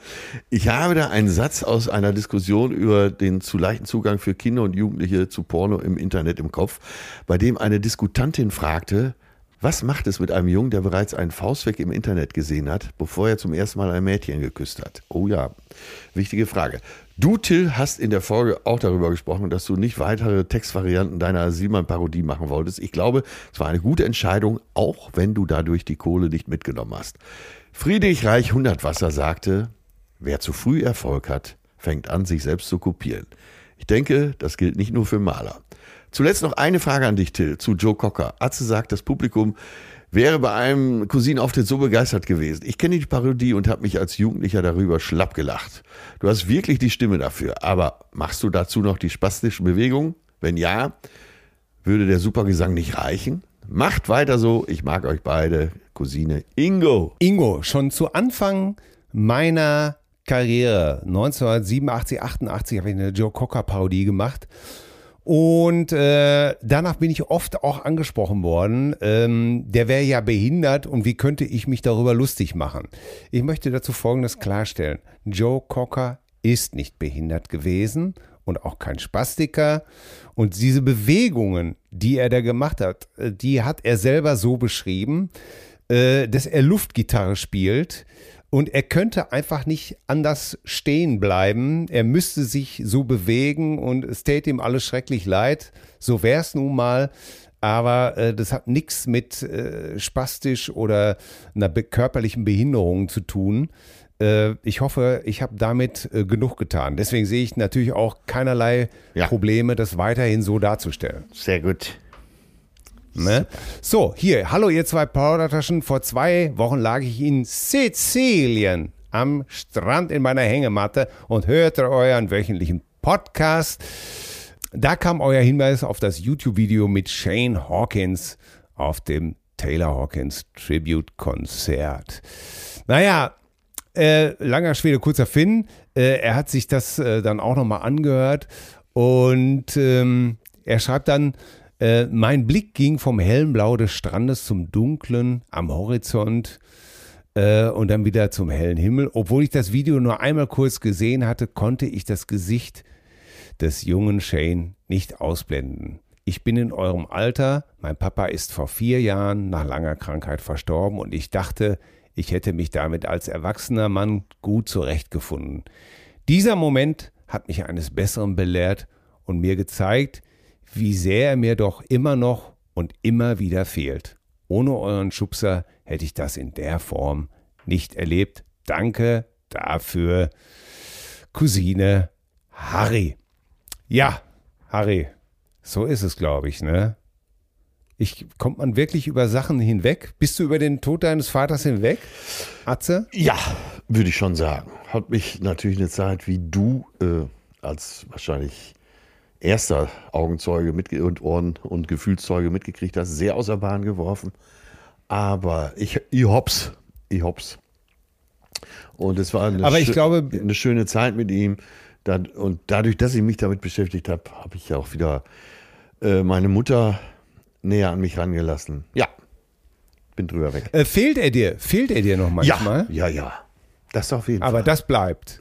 Ich habe da einen Satz aus einer Diskussion über den zu leichten Zugang für Kinder und Jugendliche zu Porno im Internet im Kopf, bei dem eine Diskutantin fragte, was macht es mit einem Jungen, der bereits einen Faustweg im Internet gesehen hat, bevor er zum ersten Mal ein Mädchen geküsst hat? Oh ja, wichtige Frage. Du, Till, hast in der Folge auch darüber gesprochen, dass du nicht weitere Textvarianten deiner Simon-Parodie machen wolltest. Ich glaube, es war eine gute Entscheidung, auch wenn du dadurch die Kohle nicht mitgenommen hast. Friedrich Reich Hundertwasser sagte, wer zu früh Erfolg hat, fängt an, sich selbst zu kopieren. Ich denke, das gilt nicht nur für Maler. Zuletzt noch eine Frage an dich, Till, zu Joe Cocker. Atze sagt, das Publikum wäre bei einem Cousinenauftritt so begeistert gewesen. Ich kenne die Parodie und habe mich als Jugendlicher darüber schlapp gelacht. Du hast wirklich die Stimme dafür, aber machst du dazu noch die spastischen Bewegungen? Wenn ja, würde der Supergesang nicht reichen? Macht weiter so, ich mag euch beide, Cousine Ingo. Ingo, schon zu Anfang meiner Karriere, 1987, 88, habe ich eine Joe Cocker-Parodie gemacht. Und äh, danach bin ich oft auch angesprochen worden, ähm, der wäre ja behindert und wie könnte ich mich darüber lustig machen? Ich möchte dazu Folgendes klarstellen. Joe Cocker ist nicht behindert gewesen und auch kein Spastiker. Und diese Bewegungen, die er da gemacht hat, äh, die hat er selber so beschrieben, äh, dass er Luftgitarre spielt und er könnte einfach nicht anders stehen bleiben. Er müsste sich so bewegen und es täte ihm alles schrecklich leid. So wäre es nun mal. Aber äh, das hat nichts mit äh, spastisch oder einer be körperlichen Behinderung zu tun. Äh, ich hoffe, ich habe damit äh, genug getan. Deswegen sehe ich natürlich auch keinerlei Ja. Probleme, das weiterhin so darzustellen. Sehr gut. Ne? So, hier, hallo ihr zwei Powdertaschen. Vor zwei Wochen lag ich in Sizilien am Strand in meiner Hängematte und hörte euren wöchentlichen Podcast. Da kam euer Hinweis auf das YouTube-Video mit Shane Hawkins auf dem Taylor Hawkins Tribute-Konzert. Naja, äh, langer Schwede, kurzer Finn. Äh, er hat sich das äh, dann auch nochmal angehört und ähm, er schreibt dann, äh, mein Blick ging vom hellen Blau des Strandes zum dunklen am Horizont äh, und dann wieder zum hellen Himmel. Obwohl ich das Video nur einmal kurz gesehen hatte, konnte ich das Gesicht des jungen Shane nicht ausblenden. Ich bin in eurem Alter, mein Papa ist vor vier Jahren nach langer Krankheit verstorben und ich dachte, ich hätte mich damit als erwachsener Mann gut zurechtgefunden. Dieser Moment hat mich eines Besseren belehrt und mir gezeigt, wie sehr er mir doch immer noch und immer wieder fehlt. Ohne euren Schubser hätte ich das in der Form nicht erlebt. Danke dafür, Cousine Harry. Ja, Harry, so ist es, glaube ich, ne? Ich, kommt man wirklich über Sachen hinweg? Bist du über den Tod deines Vaters hinweg, Atze? Ja, würde ich schon sagen. Hat mich natürlich eine Zeit wie du äh, als wahrscheinlich erster Augenzeuge mit und Ohren- und Gefühlszeuge mitgekriegt hast, sehr außer Bahn geworfen. Aber ich, ich hops, ich hops. Und es war eine, Aber ich glaube- eine schöne Zeit mit ihm. Und dadurch, dass ich mich damit beschäftigt habe, habe ich ja auch wieder äh, meine Mutter näher an mich rangelassen. Ja, bin drüber weg. Äh, fehlt er dir? Fehlt er dir noch manchmal? Ja, ja, ja. Das auf jeden Aber Fall. das bleibt.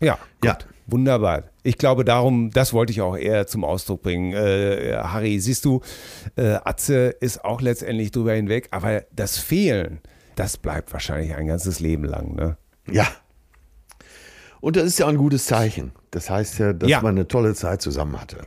Ja, gut. Ja. Wunderbar. Ich glaube, darum, das wollte ich auch eher zum Ausdruck bringen. Äh, Harry, siehst du, äh, Atze ist auch letztendlich drüber hinweg, aber das Fehlen, das bleibt wahrscheinlich ein ganzes Leben lang. Ne? Ja. Und das ist ja ein gutes Zeichen. Das heißt ja, dass Ja. man eine tolle Zeit zusammen hatte.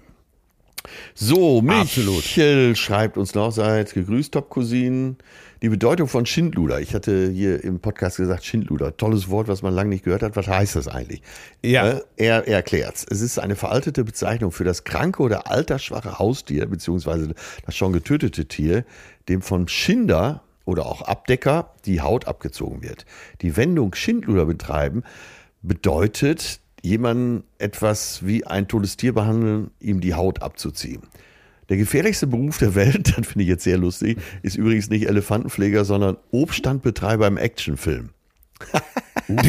So, Michel schreibt uns noch, seid gegrüßt, Top-Cousinen. Die Bedeutung von Schindluder. Ich hatte hier im Podcast gesagt, Schindluder. Tolles Wort, was man lange nicht gehört hat. Was heißt das eigentlich? Ja. Er er erklärt's. Es ist eine veraltete Bezeichnung für das kranke oder altersschwache Haustier, beziehungsweise das schon getötete Tier, dem von Schinder oder auch Abdecker die Haut abgezogen wird. Die Wendung Schindluder betreiben bedeutet, jemanden etwas wie ein totes Tier behandeln, ihm die Haut abzuziehen. Der gefährlichste Beruf der Welt, das finde ich jetzt sehr lustig, ist übrigens nicht Elefantenpfleger, sondern Obststandbetreiber im Actionfilm.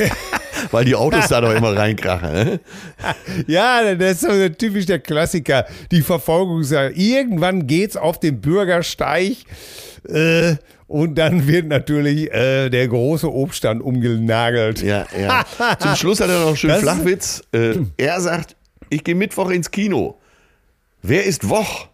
Weil die Autos da doch immer reinkrachen. Ne? Ja, das ist so typisch der Klassiker. Die Verfolgungsjagd. Irgendwann geht's auf den Bürgersteig äh, und dann wird natürlich äh, der große Obststand umgenagelt. Ja, ja. Zum Schluss hat er noch einen schönen Das- Flachwitz. Äh, er sagt, ich gehe Mittwoch ins Kino. Wer ist Woch?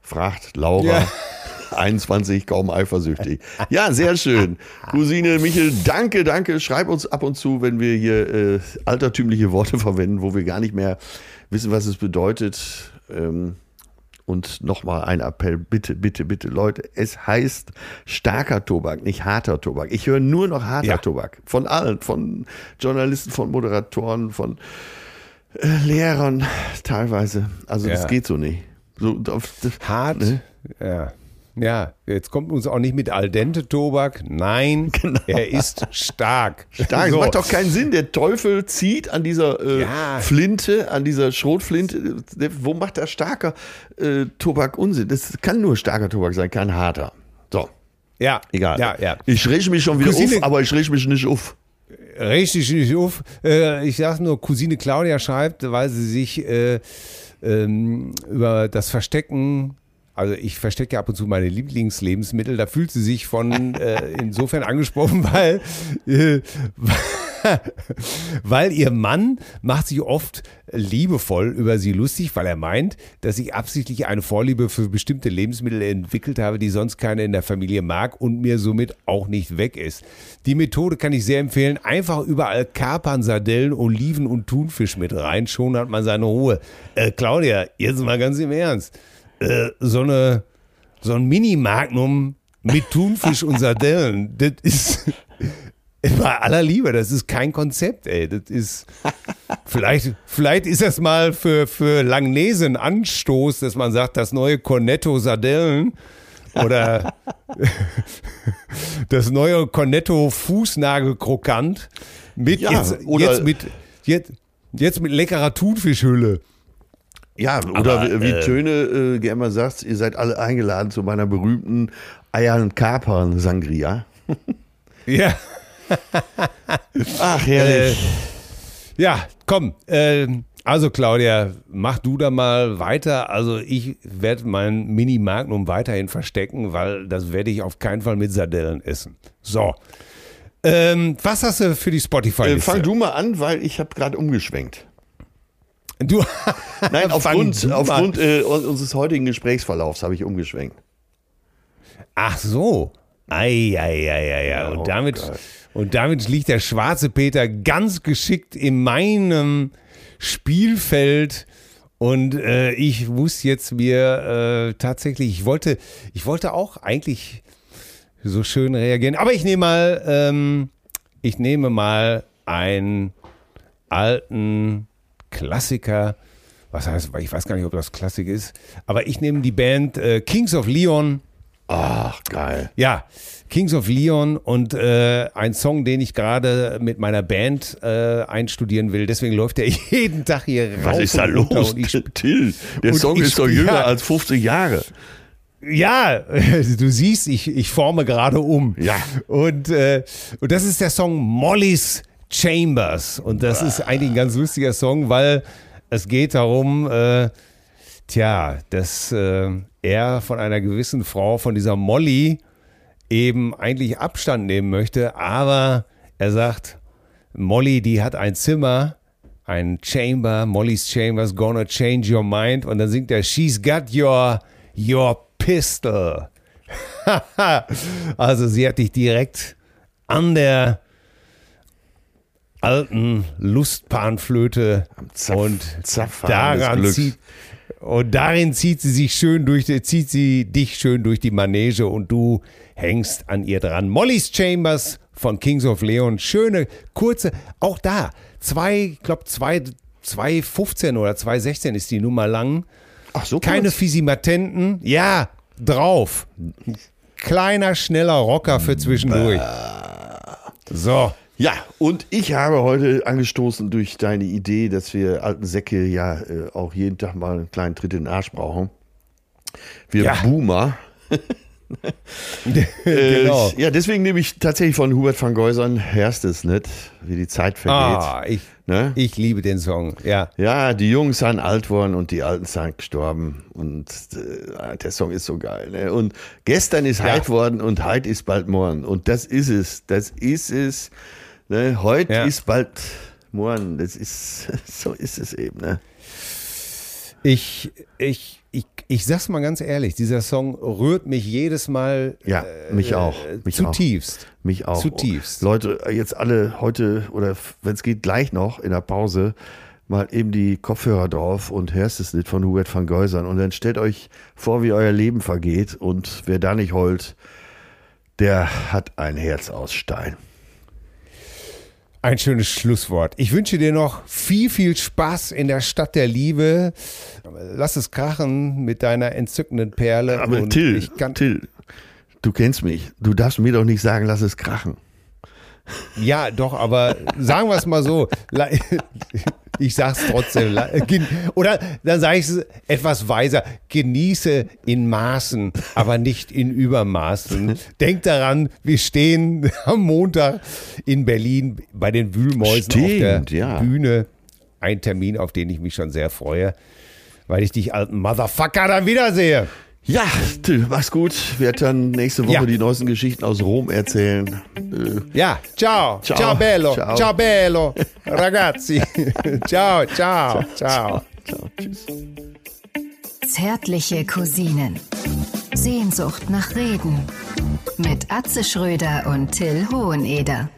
fragt Laura. Ja. 21, kaum eifersüchtig. Ja, sehr schön. Cousine Michel, danke, danke. Schreib uns ab und zu, wenn wir hier äh, altertümliche Worte verwenden, wo wir gar nicht mehr wissen, was es bedeutet. Ähm, und nochmal ein Appell, bitte, bitte, bitte, Leute, es heißt starker Tobak, nicht harter Tobak. Ich höre nur noch harter Ja. Tobak. Von allen, von Journalisten, von Moderatoren, von äh, Lehrern teilweise. Also das Ja. geht so nicht. So, auf, Hart. Ne? Ja. Ja, jetzt kommt uns auch nicht mit Al dente Tobak. Nein, er ist stark. Genau. Stark, So. das macht doch keinen Sinn. Der Teufel zieht an dieser äh, Ja. Flinte, an dieser Schrotflinte. Der- Wo macht da starker äh, Tobak Unsinn? Das kann nur starker Tobak sein, kein harter. So, Ja, egal. Ja, ja. Ich reg mich schon wieder Cousine- auf, aber ich reg mich nicht auf. Richtig nicht auf. Äh, ich sag nur, Cousine Claudia schreibt, weil sie sich äh, ähm, über das Verstecken, also ich verstecke ab und zu meine Lieblingslebensmittel, da fühlt sie sich von äh, insofern angesprochen, weil, äh, weil ihr Mann macht sich oft liebevoll über sie lustig, weil er meint, dass ich absichtlich eine Vorliebe für bestimmte Lebensmittel entwickelt habe, die sonst keiner in der Familie mag und mir somit auch nicht weg ist. Die Methode kann ich sehr empfehlen. Einfach überall Kapern, Sardellen, Oliven und Thunfisch mit rein. Schon hat man seine Ruhe. Äh, Claudia, jetzt mal ganz im Ernst. Äh, so eine, so ein Mini-Magnum mit Thunfisch und Sardellen, das ist, bei aller Liebe, das ist kein Konzept, ey. Das ist, vielleicht, vielleicht ist das mal für, für Langnese ein Anstoß, dass man sagt, das neue Cornetto Sardellen oder das neue Cornetto Fußnagelkrokant mit Ja, jetzt, jetzt mit, jetzt, jetzt mit leckerer Thunfischhülle. Ja, oder Aber, wie, äh, Töne äh, gerne mal sagt, ihr seid alle eingeladen zu meiner berühmten Eier- und Kapern-Sangria. Ja. Ach, herrlich. Ja, komm. ähm, also Claudia, mach du da mal weiter. Also ich werde mein Mini Magnum weiterhin verstecken, weil das werde ich auf keinen Fall mit Sardellen essen. So. Ähm, was hast du für die spotify Äh, fang du mal an, weil ich habe gerade umgeschwenkt. Du, Nein, aufgrund, aufgrund äh, unseres heutigen Gesprächsverlaufs habe ich umgeschwenkt. Ach so. Ei, ei, ei, ei, ei. oh Und, damit, Gott. und damit liegt der schwarze Peter ganz geschickt in meinem Spielfeld. Und äh, ich muss jetzt mir äh, tatsächlich, ich wollte, ich wollte auch eigentlich so schön reagieren. Aber ich nehme mal, ähm, ich nehme mal einen alten Klassiker. Was heißt, ich weiß gar nicht, ob das Klassik ist. Aber ich nehme die Band äh, Kings of Leon. Ach, geil. Ja, Kings of Leon und äh, ein Song, den ich gerade mit meiner Band äh, einstudieren will. Deswegen läuft der jeden Tag hier rauf Was ist da los, Till? Der Song ist doch jünger ja. als 50 Jahre. Ja, du siehst, ich, ich forme gerade um. Ja. Und, äh, und das ist der Song Molly's Chambers. Und das ist eigentlich ein ganz lustiger Song, weil es geht darum, äh, tja, dass äh, er von einer gewissen Frau, von dieser Molly, eben eigentlich Abstand nehmen möchte, aber er sagt, Molly, die hat ein Zimmer, ein Chamber, Molly's Chambers, gonna change your mind. Und dann singt er, she's got your, your pistol. also sie hat dich direkt an der alten Lustpanflöte und daran zieht und darin zieht sie sich schön durch, zieht sie dich schön durch die Manege und du hängst an ihr dran. Molly's Chambers von Kings of Leon. Schöne, kurze, auch da, zwei, ich glaube, zwei, 2,15 oder 2,16 ist die Nummer lang. Ach so, Keine kurz? Fisimatenten. Ja, drauf. Kleiner, schneller Rocker für zwischendurch. So. Ja, und ich habe heute angestoßen durch deine Idee, dass wir alten Säcke ja äh, auch jeden Tag mal einen kleinen Tritt in den Arsch brauchen. Wir Ja. Boomer. Äh, genau. Ja, deswegen nehme ich tatsächlich von Hubert van Geusern Herst es nicht, wie die Zeit vergeht. Ah, ich, Ne? ich liebe den Song. Ja. Ja, die Jungs sind alt worden und die Alten sind gestorben. Und äh, der Song ist so geil. Ne? Und gestern ist Ja. heit worden und heit ist bald morgen. Und das ist es. Das ist es. Ne? Heute Ja. ist bald morgen. Das ist, so ist es eben. Ne? Ich, ich, ich, ich sag's mal ganz ehrlich, dieser Song rührt mich jedes Mal Ja, mich auch. Mich zutiefst. Auch. Mich auch. Zutiefst. Leute, jetzt alle heute oder wenn es geht, gleich noch in der Pause mal eben die Kopfhörer drauf und hörst es nicht von Hubert van Geusern. Und dann stellt euch vor, wie euer Leben vergeht. Und wer da nicht heult, der hat ein Herz aus Stein. Ein schönes Schlusswort. Ich wünsche dir noch viel, viel Spaß in der Stadt der Liebe. Lass es krachen mit deiner entzückenden Perle. Aber Und Till, ich kann, Till, du kennst mich. Du darfst mir doch nicht sagen, lass es krachen. Ja, doch, aber sagen wir es mal so. Ich sag's trotzdem. gen- Oder dann sage ich es etwas weiser. Genieße in Maßen, aber nicht in Übermaßen. Denk daran, wir stehen am Montag in Berlin bei den Wühlmäusen auf der Stimmt, ja. Bühne. Ein Termin, auf den ich mich schon sehr freue, weil ich dich alten Motherfucker dann wiedersehe. Ja, Till, mach's gut. Werd dann nächste Woche Ja. die neuesten Geschichten aus Rom erzählen. Ja, ciao. Ciao. Ciao, bello. Ciao. Ciao, bello. Ragazzi. ciao, ciao, ciao. Ciao, tschüss. Zärtliche Cousinen. Sehnsucht nach Reden. Mit Atze Schröder und Till Hoheneder.